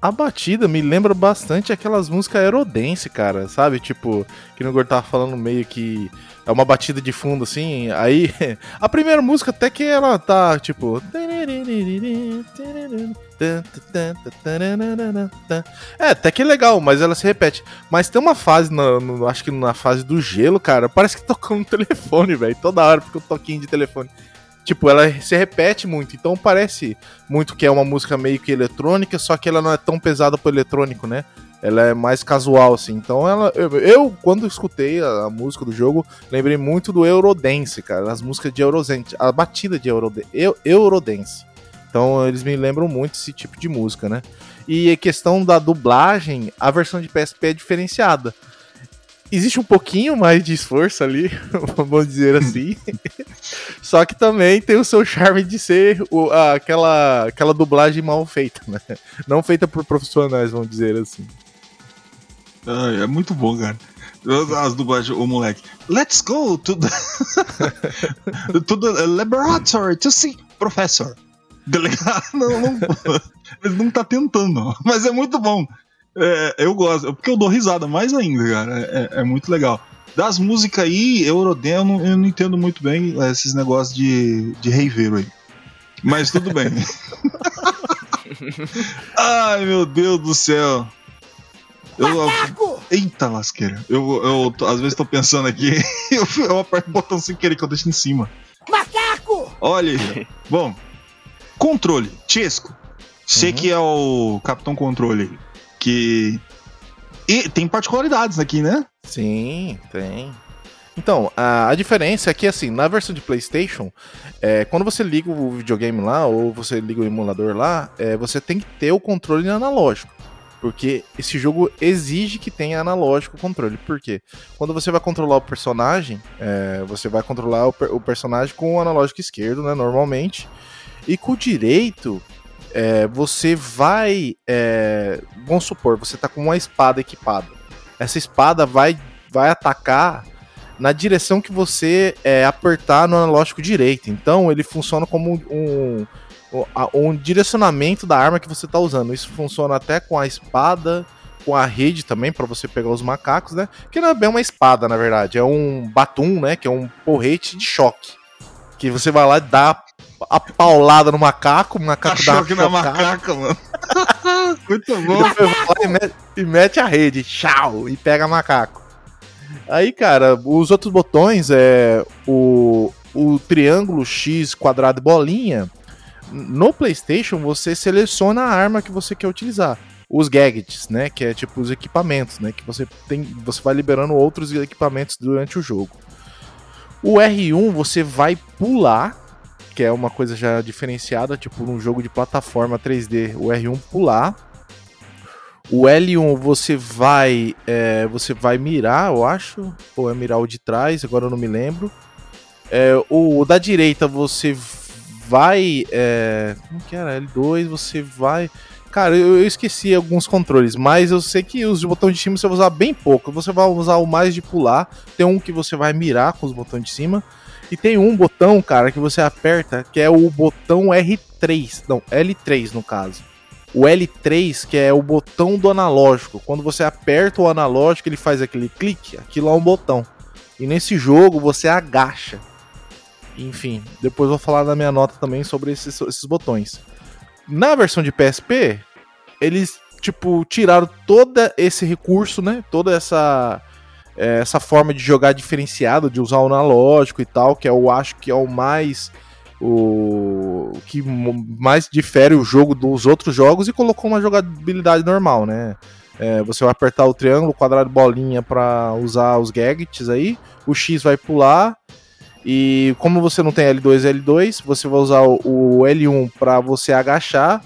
A batida me lembra bastante aquelas músicas aerodense, cara, sabe? Tipo, que no Gor tava falando meio que é uma batida de fundo, assim. Aí, a primeira música até que ela tá, tipo. É, até que é legal, mas ela se repete. Mas tem uma fase, no, no- acho que na fase do gelo, cara, parece que tocando no telefone, velho. Toda hora fica um toquinho de telefone. Tipo, ela se repete muito, então parece muito que é uma música meio que eletrônica, só que ela não é tão pesada pro eletrônico, né? Ela é mais casual, assim. Então, ela, eu, eu, quando escutei a, a música do jogo, lembrei muito do Eurodance, cara. As músicas de Eurodance, a batida de Eurode, Eu- Eurodance. Então, eles me lembram muito esse tipo de música, né? E a questão da dublagem, a versão de PSP é diferenciada. Existe um pouquinho mais de esforço ali, vamos dizer assim. Só que também tem o seu charme de ser o- a- aquela, aquela dublagem mal feita, né? Não feita por profissionais, vamos dizer assim. Ai, é muito bom, cara. As dublagens, o moleque. Let's go to the, to the laboratory to see professor. Tá? Não, não, ele não tá tentando, mas é muito bom. É, eu gosto, porque eu dou risada mais ainda, cara. É, é muito legal. Das músicas aí, Eurodance, eu não, eu não entendo muito bem esses negócios de, de reiveiro aí. Mas tudo bem. Ai, meu Deus do céu. Eu, eita lasqueira. Eu, eu tô- às vezes tô pensando aqui, eu, eu aperto o botão sem querer que eu deixo em cima. Macaco! Olha aí. Bom, controle, Chesco. Você que é o Capitão Controle que. E tem particularidades aqui, né? Sim, tem. Então, a, a diferença é que, assim, na versão de PlayStation, é, quando você liga o videogame lá, ou você liga o emulador lá, é, você tem que ter o controle analógico. Porque esse jogo exige que tenha analógico controle. Por quê? Quando você vai controlar o personagem, é, você vai controlar o, o personagem com o analógico esquerdo, né? Normalmente. E com o direito, é, você vai. é, vamos supor, você tá com uma espada equipada. Essa espada vai, vai atacar na direção que você é, apertar no analógico direito. Então ele funciona como um, um, a- um direcionamento da arma que você está usando. Isso funciona até com a espada, com a rede também, para você pegar os macacos, né? Que não é bem uma espada, na verdade. É um batum, né? Que é um porrete de choque. Que você vai lá e dá a paulada no macaco, o macaco dá uma Choque na macaca, mano. muito E bom. depois vai lá e mete, e mete a rede, tchau, e pega macaco. Aí, cara, os outros botões é o, o triângulo X, quadrado e bolinha. No PlayStation, você seleciona a arma que você quer utilizar. Os gadgets, né? Que é tipo os equipamentos, né? Que você tem. Você vai liberando outros equipamentos durante o jogo. O R1 você vai pular, que é uma coisa já diferenciada, tipo num jogo de plataforma 3D, o R1 pular. O L1 você vai é, você vai mirar, eu acho, ou é mirar o de trás, agora eu não me lembro. É, o, o da direita você vai, é, como que era? L2 você vai, cara, eu, eu esqueci alguns controles, mas eu sei que os botões de cima você vai usar bem pouco. Você vai usar o mais de pular. Tem um que você vai mirar com os botões de cima. E tem um botão, cara, que você aperta, que é o botão R3. Não, L3 no caso. O L3, que é o botão do analógico. Quando você aperta o analógico, ele faz aquele clique, aquilo é um botão. E nesse jogo você agacha. Enfim, depois vou falar na minha nota também sobre esses, esses botões. Na versão de PSP, eles, tipo, tiraram todo esse recurso, né? Toda essa é, essa forma de jogar diferenciado, de usar o analógico e tal, que eu acho que é o mais o que mais difere o jogo dos outros jogos e colocou uma jogabilidade normal, né? É, você vai apertar o triângulo, quadrado, bolinha para usar os gadgets aí, o X vai pular e como você não tem L2 e L2, você vai usar o, o L1 para você agachar,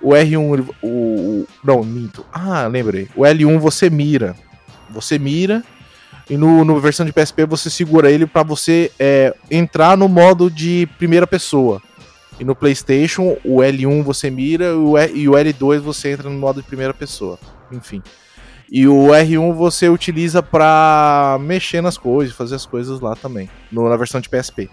o R1 ele- o, não, minto. Ah, lembrei. O L1 você mira. Você mira e no, no versão de PSP você segura ele para você é, entrar no modo de primeira pessoa. E no PlayStation, o L1 você mira e o L2 você entra no modo de primeira pessoa. Enfim. E o R1 você utiliza para mexer nas coisas, fazer as coisas lá também, no- na versão de PSP.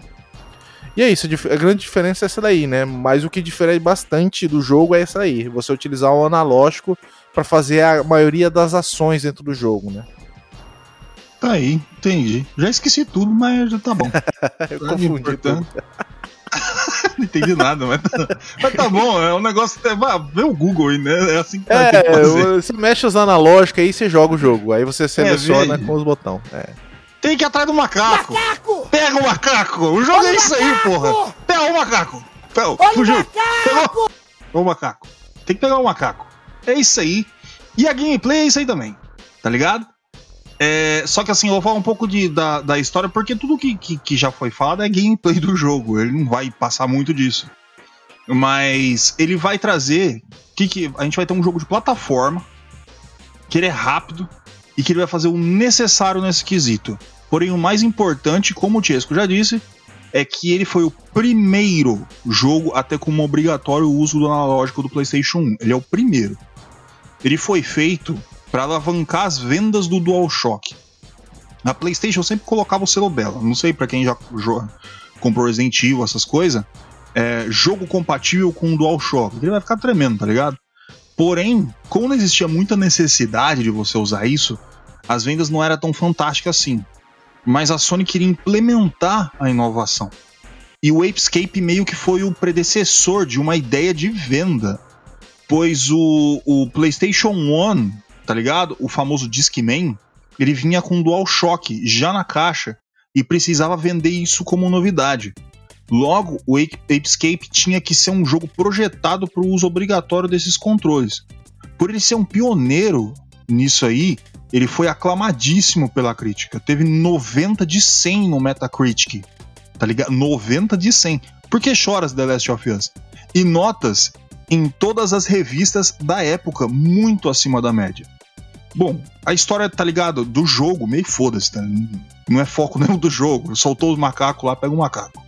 E é isso, a grande diferença é essa daí, né? Mas o que difere bastante do jogo é essa aí, você utilizar o analógico para fazer a maioria das ações dentro do jogo, né? Tá aí, entendi. Já esqueci tudo, mas já tá bom. Eu Tá confundi tudo. não entendi nada, mas tá, mas tá bom, é um negócio. É, vê o Google aí, né? É assim que vai ter que É, fazer. você mexe os analógicos aí você joga o jogo. Aí você seleciona vê aí. com os botões. É. Tem que ir atrás do macaco. Macaco! Pega o macaco! O jogo é isso aí, porra! Pega o macaco! Pega, Olha o fugiu! macaco! Pegou! O macaco. Tem que pegar o macaco. É isso aí. E a gameplay é isso aí também. Tá ligado? É, só que assim, eu vou falar um pouco de, da, da história, porque tudo que, que, que já foi falado é gameplay do jogo. Ele não vai passar muito disso. Mas ele vai trazer. Que, que a gente vai ter um jogo de plataforma. Que ele é rápido. E que ele vai fazer o necessário nesse quesito. Porém, o mais importante, como o Tiesco já disse, é que ele foi o primeiro jogo a ter como obrigatório uso do analógico do PlayStation 1. Ele é o primeiro. Ele foi feito para alavancar as vendas do DualShock. Na PlayStation eu sempre colocava o selo dela. Não sei para quem já comprou Resident Evil, essas coisas. É, jogo compatível com o DualShock. Ele vai ficar tremendo, tá ligado? Porém, como não existia muita necessidade de você usar isso, as vendas não eram tão fantásticas assim. Mas a Sony queria implementar a inovação. E o Apescape meio que foi o predecessor de uma ideia de venda. Pois o, o PlayStation 1, tá ligado? O famoso Discman, ele vinha com DualShock já na caixa e precisava vender isso como novidade. Logo, o Ape- Apescape tinha que ser um jogo projetado para o uso obrigatório desses controles. Por ele ser um pioneiro nisso aí, ele foi aclamadíssimo pela crítica. Teve 90 de 100 no Metacritic. Tá ligado? 90 de 100. Por que choras The Last of Us? E notas em todas as revistas da época, muito acima da média. Bom, a história, tá ligado? Do jogo, meio foda-se, tá? Não é foco nenhum do jogo. Soltou os macacos lá, pega o macaco.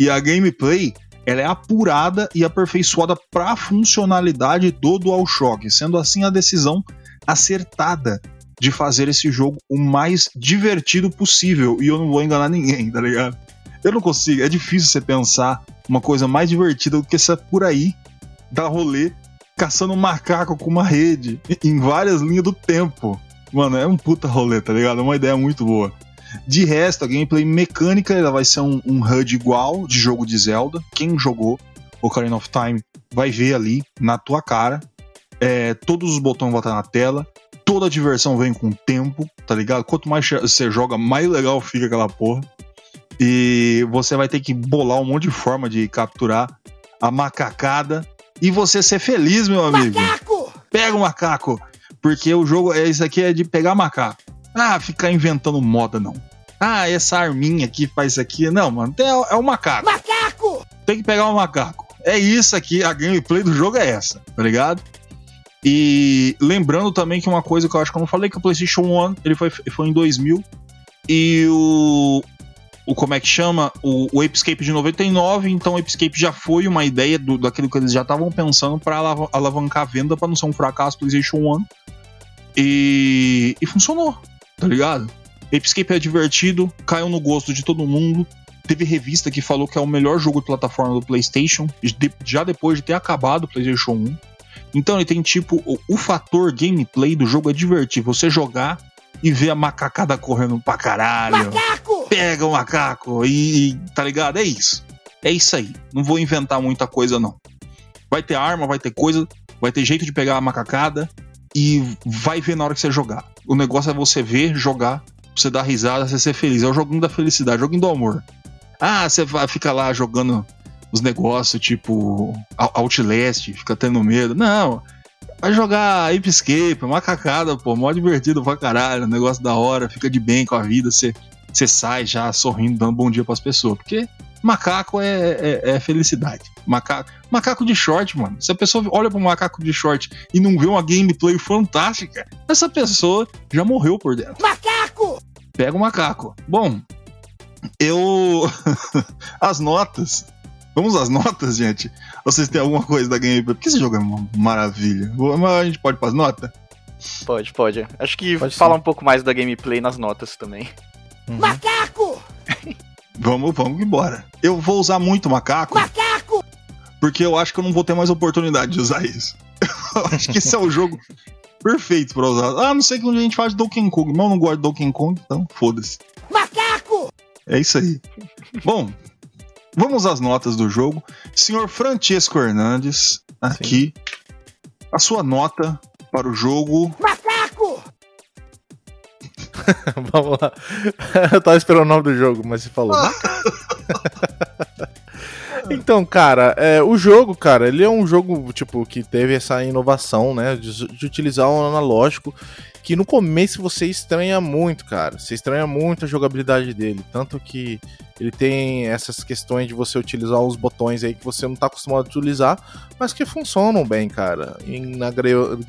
E a gameplay, ela é apurada e aperfeiçoada para funcionalidade do DualShock, sendo assim a decisão acertada de fazer esse jogo o mais divertido possível. E eu não vou enganar ninguém, tá ligado? Eu não consigo, é difícil você pensar uma coisa mais divertida do que essa por aí dar rolê caçando um macaco com uma rede em várias linhas do tempo. Mano, é um puta rolê, tá ligado? É uma ideia muito boa. De resto, a gameplay mecânica ela vai ser um, um HUD igual de jogo de Zelda. Quem jogou Ocarina of Time vai ver ali na tua cara. É, todos os botões vão estar na tela. Toda a diversão vem com o tempo, tá ligado? Quanto mais você joga, mais legal fica aquela porra. E você vai ter que bolar um monte de forma de capturar a macacada e você ser feliz, meu amigo. Macaco! Pega o macaco, porque o jogo é isso aqui é de pegar macaco. Ah, ficar inventando moda não. Ah, essa arminha aqui faz isso aqui. Não, mano, é, é o macaco. Macaco! Tem que pegar o macaco. É isso aqui, a gameplay do jogo é essa, tá ligado? E lembrando também que uma coisa que eu acho que eu não falei que o PlayStation 1 ele foi, foi em 2000 e o o como é que chama? O, o Apescape de 99, então o Apescape já foi uma ideia do, daquilo que eles já estavam pensando para alavancar a venda para não ser um fracasso do PlayStation 1. E, e funcionou, tá ligado? Apescape é divertido, caiu no gosto de todo mundo. Teve revista que falou que é o melhor jogo de plataforma do PlayStation, de- já depois de ter acabado o PlayStation 1. Então ele tem tipo, o, o fator gameplay do jogo é divertir, você jogar e ver a macacada correndo pra caralho Macaco! pega o macaco e, e- tá ligado? É isso. É isso aí. Não vou inventar muita coisa, não. Vai ter arma, vai ter coisa, vai ter jeito de pegar a macacada e vai ver na hora que você jogar. O negócio é você ver, jogar, você dar risada, você ser feliz. É o joguinho da felicidade, o joguinho do amor. Ah, você vai, fica lá jogando os negócios tipo Out- Outlast, fica tendo medo. Não. Vai jogar Ape Escape, macacada, pô, mó divertido pra caralho, negócio da hora, fica de bem com a vida, você sai já sorrindo, dando bom dia pras pessoas. Porque macaco é, é- é felicidade. Macaco, macaco de short, mano. Se a pessoa olha pro macaco de short e não vê uma gameplay fantástica, essa pessoa já morreu por dentro. Macaco! Pega o macaco. Bom, eu. As notas. Vamos às notas, gente? Vocês têm alguma coisa da gameplay? Porque esse jogo é uma maravilha. Mas a gente pode ir pras notas? Pode, pode. Acho que Pode falar sim. um pouco mais da gameplay nas notas também. Macaco! Vamos, vamos embora. Eu vou usar muito macaco. Macaco! porque eu acho que eu não vou ter mais oportunidade de usar isso. Eu acho que esse é o jogo perfeito pra usar. Ah, não sei que a gente faz Donkey Kong, mas eu não gosto de Donkey Kong, então foda-se. Macaco! É isso aí. Bom, Vamos às notas do jogo. Senhor Francesco Hernandes, aqui, a sua nota para o jogo. Macaco! Vamos lá. Eu tava esperando o nome do jogo, mas você falou. Então, cara, é, o jogo, cara, ele é um jogo, tipo, que teve essa inovação, né, de, de utilizar o analógico, que no começo você estranha muito, cara. Você estranha muito a jogabilidade dele, tanto que ele tem essas questões de você utilizar os botões aí que você não tá acostumado a utilizar, mas que funcionam bem, cara, na,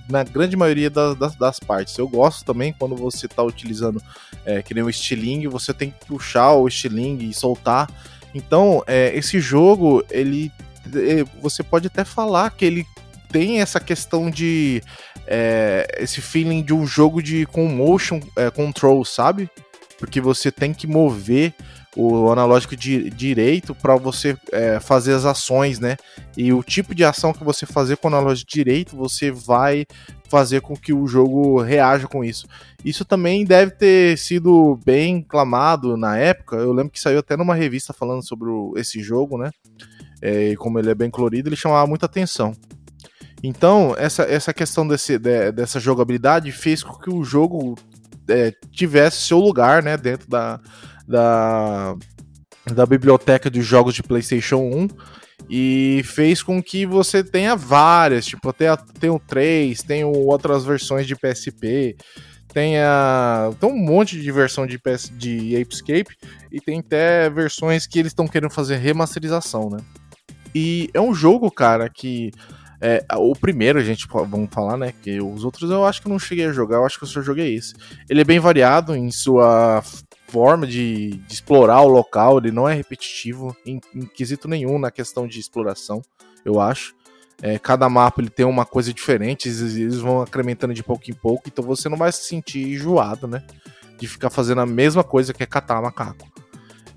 na grande maioria das, das, das partes. Eu gosto também quando você tá utilizando, é, que nem o estilingue, você tem que puxar o estilingue e soltar. Então, é, esse jogo, ele. é, Você pode até falar que ele tem essa questão de. é, esse feeling de um jogo de com motion é, control, sabe? Porque você tem que mover o analógico di- direito para você é, fazer as ações, né? E o tipo de ação que você fazer com o analógico direito, você vai fazer com que o jogo reaja com isso. Isso também deve ter sido bem clamado na época. Eu lembro que saiu até numa revista falando sobre o- esse jogo, né? É, e como ele é bem colorido, ele chamava muita atenção. Então, essa, essa questão desse, de- dessa jogabilidade fez com que o jogo é, tivesse seu lugar, né? Dentro da, da, da biblioteca de jogos de PlayStation 1 e fez com que você tenha várias, tipo, até tem o 3, tem outras versões de PSP, tem, a, tem um monte de versão de, PS, de Apescape e tem até versões que eles estão querendo fazer remasterização, né? E é um jogo, cara, que é, o primeiro, a gente vamos falar, né? Que os outros eu acho que não cheguei a jogar, eu acho que eu só joguei esse. Ele é bem variado em sua forma de, de explorar o local, ele não é repetitivo em, em quesito nenhum na questão de exploração, eu acho. É, cada mapa ele tem uma coisa diferente, eles, vão incrementando de pouco em pouco, então você não vai se sentir enjoado, né? De ficar fazendo a mesma coisa que é catar macaco.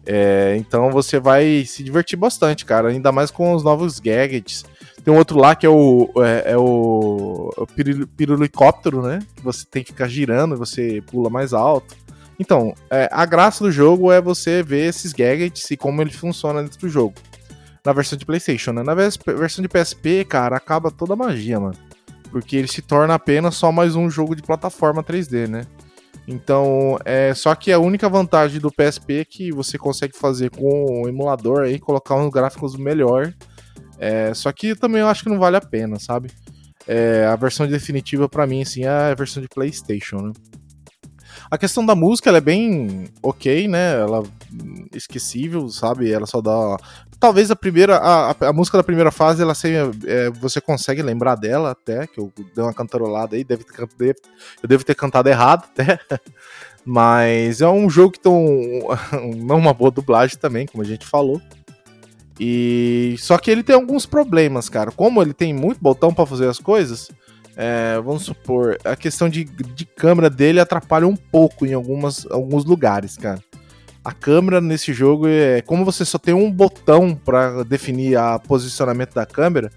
É, então você vai se divertir bastante, cara, ainda mais com os novos gadgets. Tem um outro lá que é o, é, é o, é pirulicóptero, né? Que você tem que ficar girando e você pula mais alto. Então, é, a graça do jogo é você ver esses gadgets e como ele funciona dentro do jogo. Na versão de PlayStation, né? Na vers- versão de PSP, cara, acaba toda a magia, mano. Porque ele se torna apenas só mais um jogo de plataforma 3D, né? Então, é só que a única vantagem do PSP é que você consegue fazer com o emulador aí, colocar uns gráficos melhor. É, só que também eu acho que não vale a pena, sabe? É, a versão definitiva pra mim, assim, é a versão de PlayStation, né? A questão da música, ela é bem ok, né? Ela hum, esquecível, sabe? Ela só dá. Talvez a primeira. A, a- música da primeira fase, ela seja. é, você consegue lembrar dela até, que eu dei uma cantarolada aí, deve ter, eu devo ter cantado errado até. Mas é um jogo que tem um, não uma boa dublagem também, como a gente falou. E só que ele tem alguns problemas, cara. Como ele tem muito botão pra fazer as coisas, é, vamos supor, a questão de, de câmera dele atrapalha um pouco em algumas, alguns lugares, cara. A câmera nesse jogo é como você só tem um botão pra definir o posicionamento da câmera.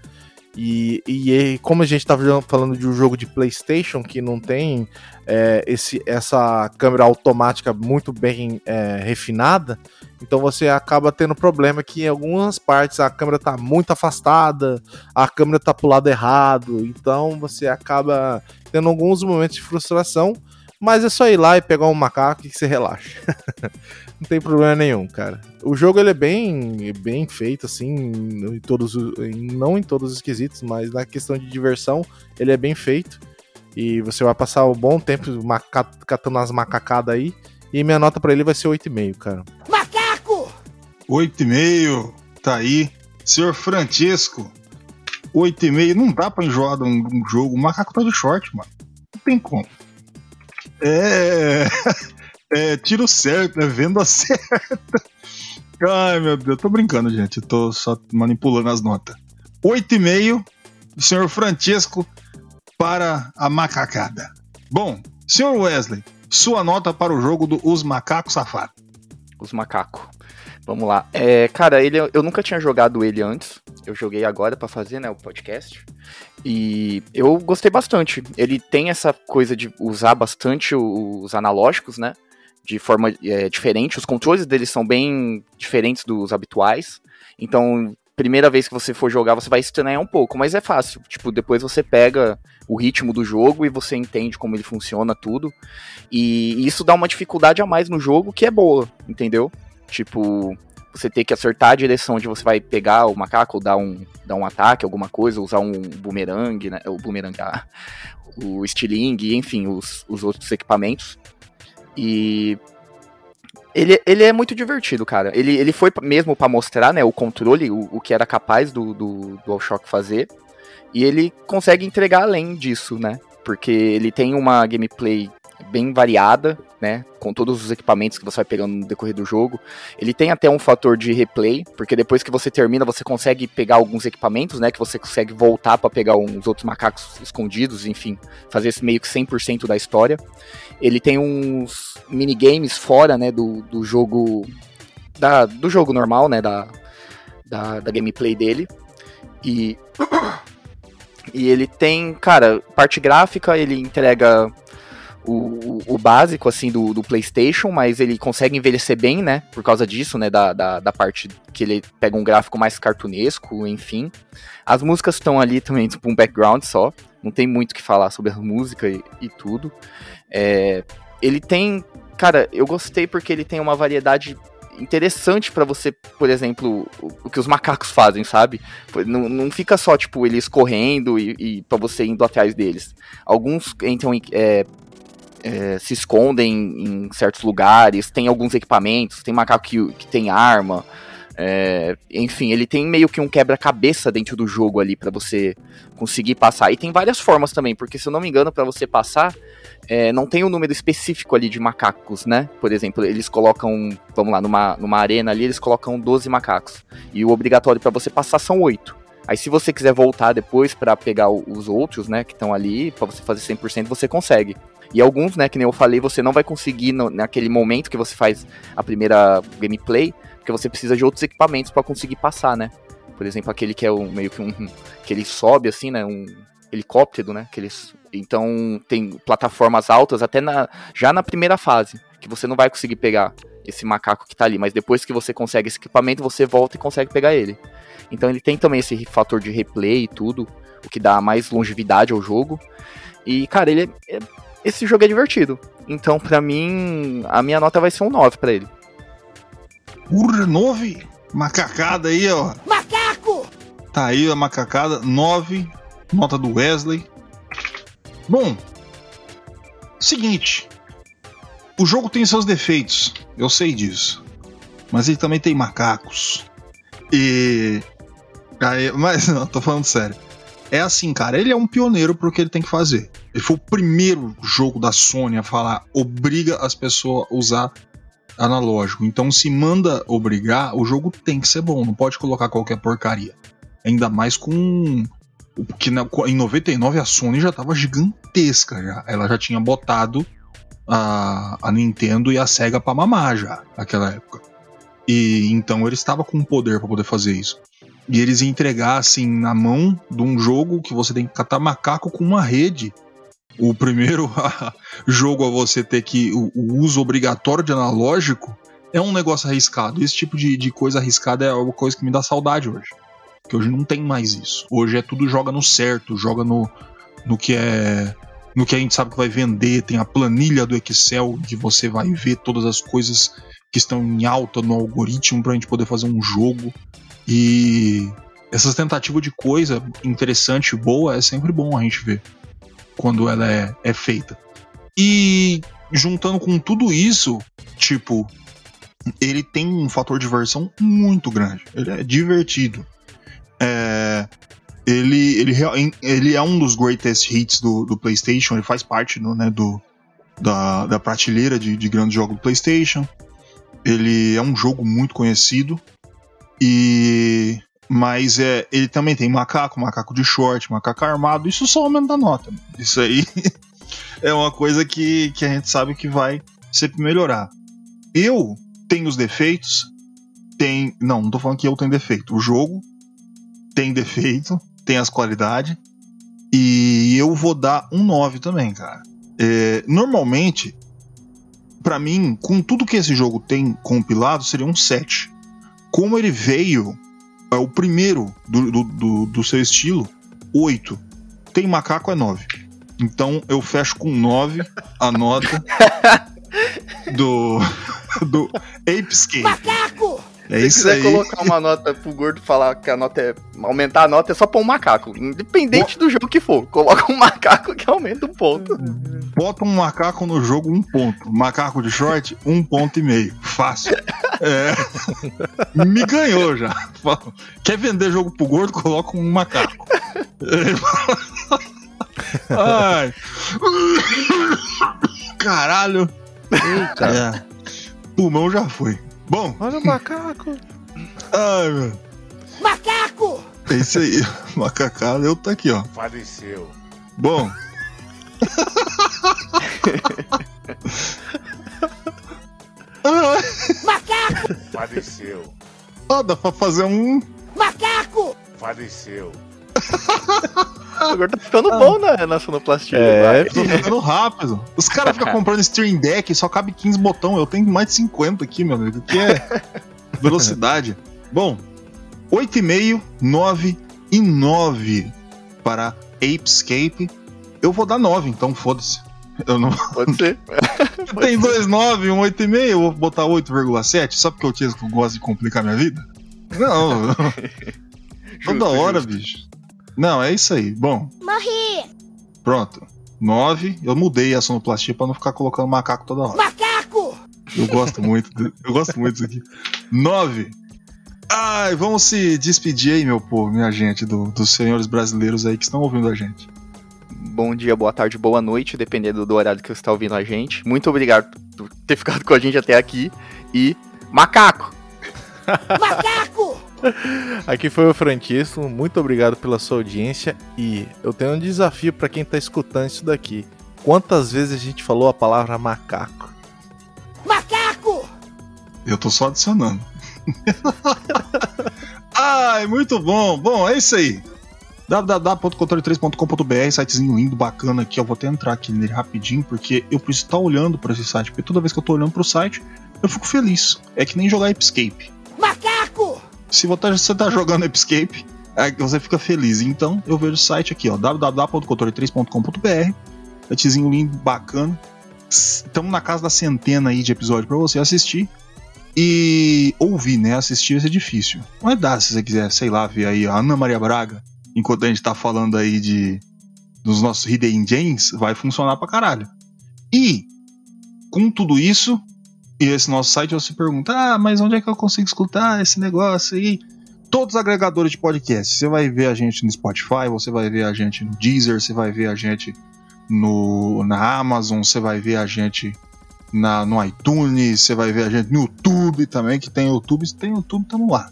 E, e como a gente tá falando de um jogo de PlayStation que não tem é, esse, essa câmera automática muito bem é, refinada, então você acaba tendo problema que em algumas partes a câmera tá muito afastada, a câmera tá pro lado errado, então você acaba tendo alguns momentos de frustração, mas é só ir lá e pegar um macaco e você relaxa. Não tem problema nenhum, cara. O jogo ele é bem, bem feito, assim, em todos, não em todos os quesitos, mas na questão de diversão, ele é bem feito. E você vai passar um bom tempo maca- catando as macacadas aí. E minha nota pra ele vai ser 8,5, cara. Macaco! 8,5. Tá aí. Senhor Francesco. 8,5. Não dá pra enjoar de um, um jogo. O macaco tá de short, mano. Não tem como. É. É tiro certo, né? Venda certa. Ai, meu Deus. Tô brincando, gente. Tô só manipulando as notas. 8,5 do senhor Francesco para a macacada. Bom, senhor Wesley, sua nota para o jogo do Os Macacos Safados. Os macacos. Vamos lá. É, cara, ele, eu nunca tinha jogado ele antes. Eu joguei agora pra fazer, né, o podcast. E eu gostei bastante. Ele tem essa coisa de usar bastante os analógicos, né? de forma é, diferente. Os controles deles são bem diferentes dos habituais. Então, primeira vez que você for jogar, você vai estranhar um pouco, mas é fácil. Tipo, depois você pega o ritmo do jogo e você entende como ele funciona tudo. E isso dá uma dificuldade a mais no jogo que é boa, entendeu? Tipo, você ter que acertar a direção onde você vai pegar o macaco, dar um, dar um ataque, alguma coisa, usar um boomerang, né? O boomerang, ah, o estilingue, enfim, os, os outros equipamentos. E ele, ele é muito divertido, cara. Ele, ele foi mesmo para mostrar, né, o controle, o, o que era capaz do, do DualShock fazer. E ele consegue entregar além disso, né? Porque ele tem uma gameplay bem variada, né? Com todos os equipamentos que você vai pegando no decorrer do jogo. Ele tem até um fator de replay, porque depois que você termina, você consegue pegar alguns equipamentos, né? Que você consegue voltar para pegar uns outros macacos escondidos, enfim, fazer esse meio que 100% da história. Ele tem uns minigames fora, né? Do, do jogo. Da, do jogo normal, né? Da, da, da gameplay dele. E. E ele tem, cara, parte gráfica, ele entrega o, o, básico, assim, do, do, PlayStation, mas ele consegue envelhecer bem, né? Por causa disso, né? Da, da, da, parte que ele pega um gráfico mais cartunesco, enfim. As músicas estão ali também, tipo, um background só. Não tem muito o que falar sobre a música e, e tudo. É, ele tem. Cara, eu gostei porque ele tem uma variedade interessante para você, por exemplo, o, que os macacos fazem, sabe? Não, não fica só, tipo, eles correndo e, e para você indo atrás deles. Alguns entram em, é, é, se escondem em certos lugares, tem alguns equipamentos, tem macaco que, que tem arma. É, enfim, ele tem meio que um quebra-cabeça dentro do jogo ali para você conseguir passar. E tem várias formas também, porque se eu não me engano, para você passar, é, não tem um número específico ali de macacos, né? Por exemplo, eles colocam, vamos lá, numa, numa arena ali, eles colocam 12 macacos. E o obrigatório para você passar são 8. Aí se você quiser voltar depois para pegar os outros, né, que estão ali, para você fazer 100%, você consegue. E alguns, né, que nem eu falei, você não vai conseguir no, naquele momento que você faz a primeira gameplay, porque você precisa de outros equipamentos para conseguir passar, né? Por exemplo, aquele que é um, meio que um. que ele sobe assim, né? Um helicóptero, né? Que eles, então tem plataformas altas até na, já na primeira fase, que você não vai conseguir pegar esse macaco que tá ali, mas depois que você consegue esse equipamento, você volta e consegue pegar ele. Então ele tem também esse fator de replay e tudo, o que dá mais longevidade ao jogo. E, cara, ele é, é esse jogo é divertido. Então, para mim, a minha nota vai ser um 9 para ele. Urra, 9? Macacada aí, ó. Macaco! Tá aí a macacada, 9. Nota do Wesley. Bom, seguinte. O jogo tem seus defeitos, eu sei disso. Mas ele também tem macacos. E. Aí, mas não, tô falando sério é assim, cara, ele é um pioneiro pro que ele tem que fazer. Ele foi o primeiro jogo da Sony a falar obriga as pessoas a usar analógico. Então, se manda obrigar, o jogo tem que ser bom, não pode colocar qualquer porcaria. Ainda mais com. Porque em 99 a Sony já tava gigantesca já. Ela já tinha botado a, a Nintendo e a Sega pra mamar já naquela época. E então ele estava com poder para poder fazer isso e eles entregassem na mão de um jogo que você tem que catar macaco com uma rede. O primeiro jogo a você ter que. O, o, uso obrigatório de analógico é um negócio arriscado. Esse tipo de, de coisa arriscada é uma coisa que me dá saudade hoje. Que hoje não tem mais isso. Hoje é tudo joga no certo, joga no, no que é. No que a gente sabe que vai vender, tem a planilha do Excel que você vai ver todas as coisas que estão em alta no algoritmo para a gente poder fazer um jogo. E essas tentativas de coisa interessante, boa, é sempre bom a gente ver quando ela é, é feita. E juntando com tudo isso, tipo, ele tem um fator de diversão muito grande. Ele é divertido. É, ele, ele, ele é um dos greatest hits do, do PlayStation. Ele faz parte do, né, do, da, da prateleira de, de grandes jogos do PlayStation. Ele é um jogo muito conhecido. E mas é, ele também tem macaco, macaco de short, macaco armado, isso só aumenta a nota. Isso aí é uma coisa que, que a gente sabe que vai sempre melhorar. Eu tenho os defeitos, tem. Não, não tô falando que eu tenho defeito. O jogo tem defeito, tem as qualidades. E eu vou dar um 9 também, cara. É, normalmente, pra mim, com tudo que esse jogo tem compilado, seria um 7. Como ele veio, é o primeiro do, do, do, do seu estilo, 8. Tem macaco, é 9. Então eu fecho com 9 a nota do, do Apescape. Macaco! É Se isso quiser aí. colocar uma nota pro gordo falar que a nota é. aumentar a nota, é só pôr um macaco. Independente do jogo que for. Coloca um macaco que aumenta um ponto. Bota um macaco no jogo, um ponto. Macaco de short, um ponto e meio. Fácil. É. Me ganhou já. Quer vender jogo pro gordo? Coloca um macaco. Ai. Caralho. É. Pulmão já foi. Bom, Olha o macaco. ai, meu. Macaco! É isso aí. Macacada, eu tô aqui, ó. Faleceu. Bom. Macaco! Faleceu. ó, dá pra fazer um. Macaco! Faleceu. O gordo tá ficando bom na, na sonoplastia. É, tô ficando rápido. Os caras ficam comprando Stream Deck, só cabe 15 botão. Eu tenho mais de 50 aqui, meu amigo. Que é velocidade. Bom, 8,5, 9 e 9 para Apescape. Eu vou dar 9, então foda-se. Eu não. Pode ser. Tem dois 9 um 8,5, eu vou botar 8,7 só porque eu tinha que eu gosto de complicar minha vida? Não. Toda hora, justo. bicho. Não, é isso aí. Bom, Morri! pronto. 9, eu mudei a sonoplastia pra não ficar colocando macaco toda hora. Macaco! Eu gosto muito, de- eu gosto muito disso aqui. 9. Ai, vamos se despedir aí, meu povo, minha gente, do- dos senhores brasileiros aí que estão ouvindo a gente. Bom dia, boa tarde, boa noite, dependendo do horário que você está ouvindo a gente. Muito obrigado por ter ficado com a gente até aqui. E. Macaco! Macaco! Aqui foi o Francisco, muito obrigado pela sua audiência e eu tenho um desafio pra quem tá escutando isso daqui. Quantas vezes a gente falou a palavra macaco? Macaco! Eu tô só adicionando. Ai, muito bom. Bom, é isso aí. www.controle3.com.br, sitezinho lindo, bacana aqui. Eu vou até entrar aqui nele rapidinho, porque eu preciso estar olhando para esse site. Porque toda vez que eu tô olhando pro site, eu fico feliz. É que nem jogar Escape. Macaco! Se você tá jogando Escape, é que você fica feliz. Então, eu vejo o site aqui, ó, www.controle3.com.br. Sitezinho lindo, bacana. Estamos na casa da centena aí de episódio para você assistir e ouvir, né? Assistir vai ser difícil. Mas dá se você quiser, sei lá, ver aí a Ana Maria Braga, enquanto a gente tá falando aí de dos nossos Hidden Gems, vai funcionar pra caralho. E com tudo isso, e esse nosso site, você pergunta: "Ah, mas onde é que eu consigo escutar esse negócio aí?" Todos os agregadores de podcast. Você vai ver a gente no Spotify, você vai ver a gente no Deezer, você vai ver a gente no, na Amazon, você vai ver a gente na, no iTunes, você vai ver a gente no YouTube também, que tem YouTube, se tem YouTube, tamo lá.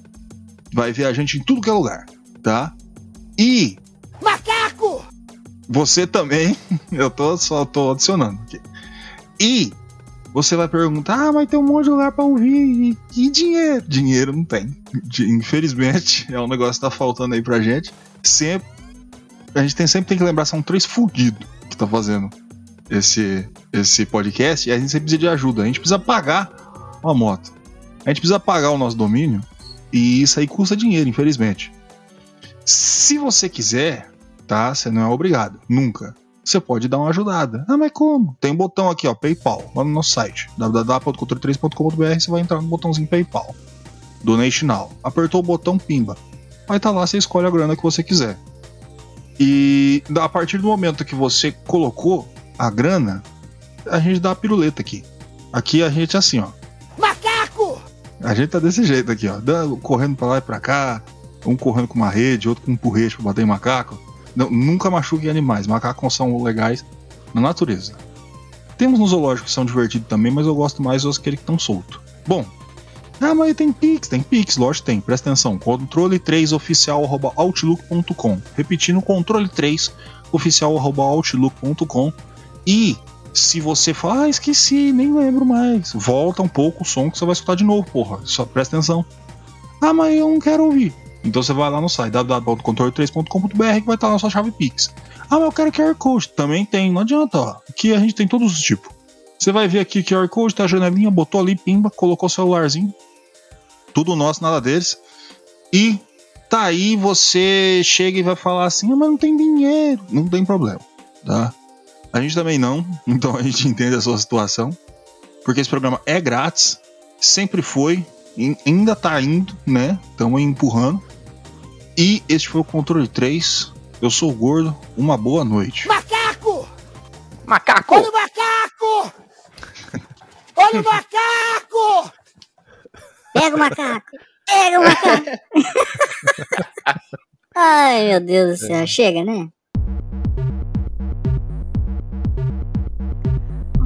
Vai ver a gente em tudo que é lugar, tá? E Macaco! você também, eu tô só tô adicionando aqui. E você vai perguntar: "Ah, mas tem um monte de lugar pra ouvir e, e dinheiro?" Dinheiro não tem. Infelizmente, é um negócio que tá faltando aí pra gente. Sempre a gente tem sempre tem que lembrar são três fudidos que tá fazendo esse esse podcast e a gente sempre precisa de ajuda. A gente precisa pagar uma moto. A gente precisa pagar o nosso domínio e isso aí custa dinheiro, infelizmente. Se você quiser, tá? Você não é obrigado, nunca. Você pode dar uma ajudada. Ah, mas como? Tem um botão aqui, ó, PayPal, lá no nosso site, www.cultura3.com.br, você vai entrar no botãozinho PayPal. Donate Now. Apertou o botão, pimba. Vai estar lá, você escolhe a grana que você quiser. E a partir do momento que você colocou a grana, a gente dá a piruleta aqui. Aqui a gente é assim, ó. Macaco! A gente tá desse jeito aqui, ó. Correndo pra lá e pra cá. Um correndo com uma rede, outro com um porrete pra bater em macaco. Não, nunca machuque animais. Macacos são legais na natureza. Temos no zoológico que são divertidos também, mas eu gosto mais dos que estão soltos. Bom. Ah, mas tem Pix, tem Pix, lógico tem. Presta atenção. Controle 3 oficial outlook.com. Repetindo, controle 3 oficial outlook.com. E se você falar, ah, esqueci, nem lembro mais, volta um pouco o som que você vai escutar de novo, porra. Só presta atenção. Ah, mas eu não quero ouvir. Então você vai lá no site www.controle3.com.br que vai estar na sua chave Pix. Ah, mas eu quero QR Code. Também tem, não adianta, ó. Aqui a gente tem todos os tipos. Você vai ver aqui QR Code, tá a janelinha, botou ali, pimba, colocou o celularzinho. Tudo nosso, nada deles. E tá aí, você chega e vai falar assim, ah, mas não tem dinheiro. Não tem problema, tá? A gente também não, então a gente entende a sua situação. Porque esse programa é grátis, sempre foi, ainda tá indo, né? Estamos empurrando. E este foi o Controle 3. Eu sou o Gordo, uma boa noite. Macaco! Macaco! Olha o macaco! Olha o macaco! Pega o macaco! Pega o macaco! Ai, meu Deus do céu. Chega, né?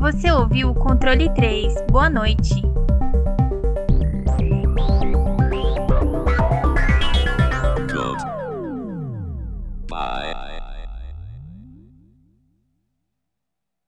Você ouviu o Controle 3. Boa noite. Bye.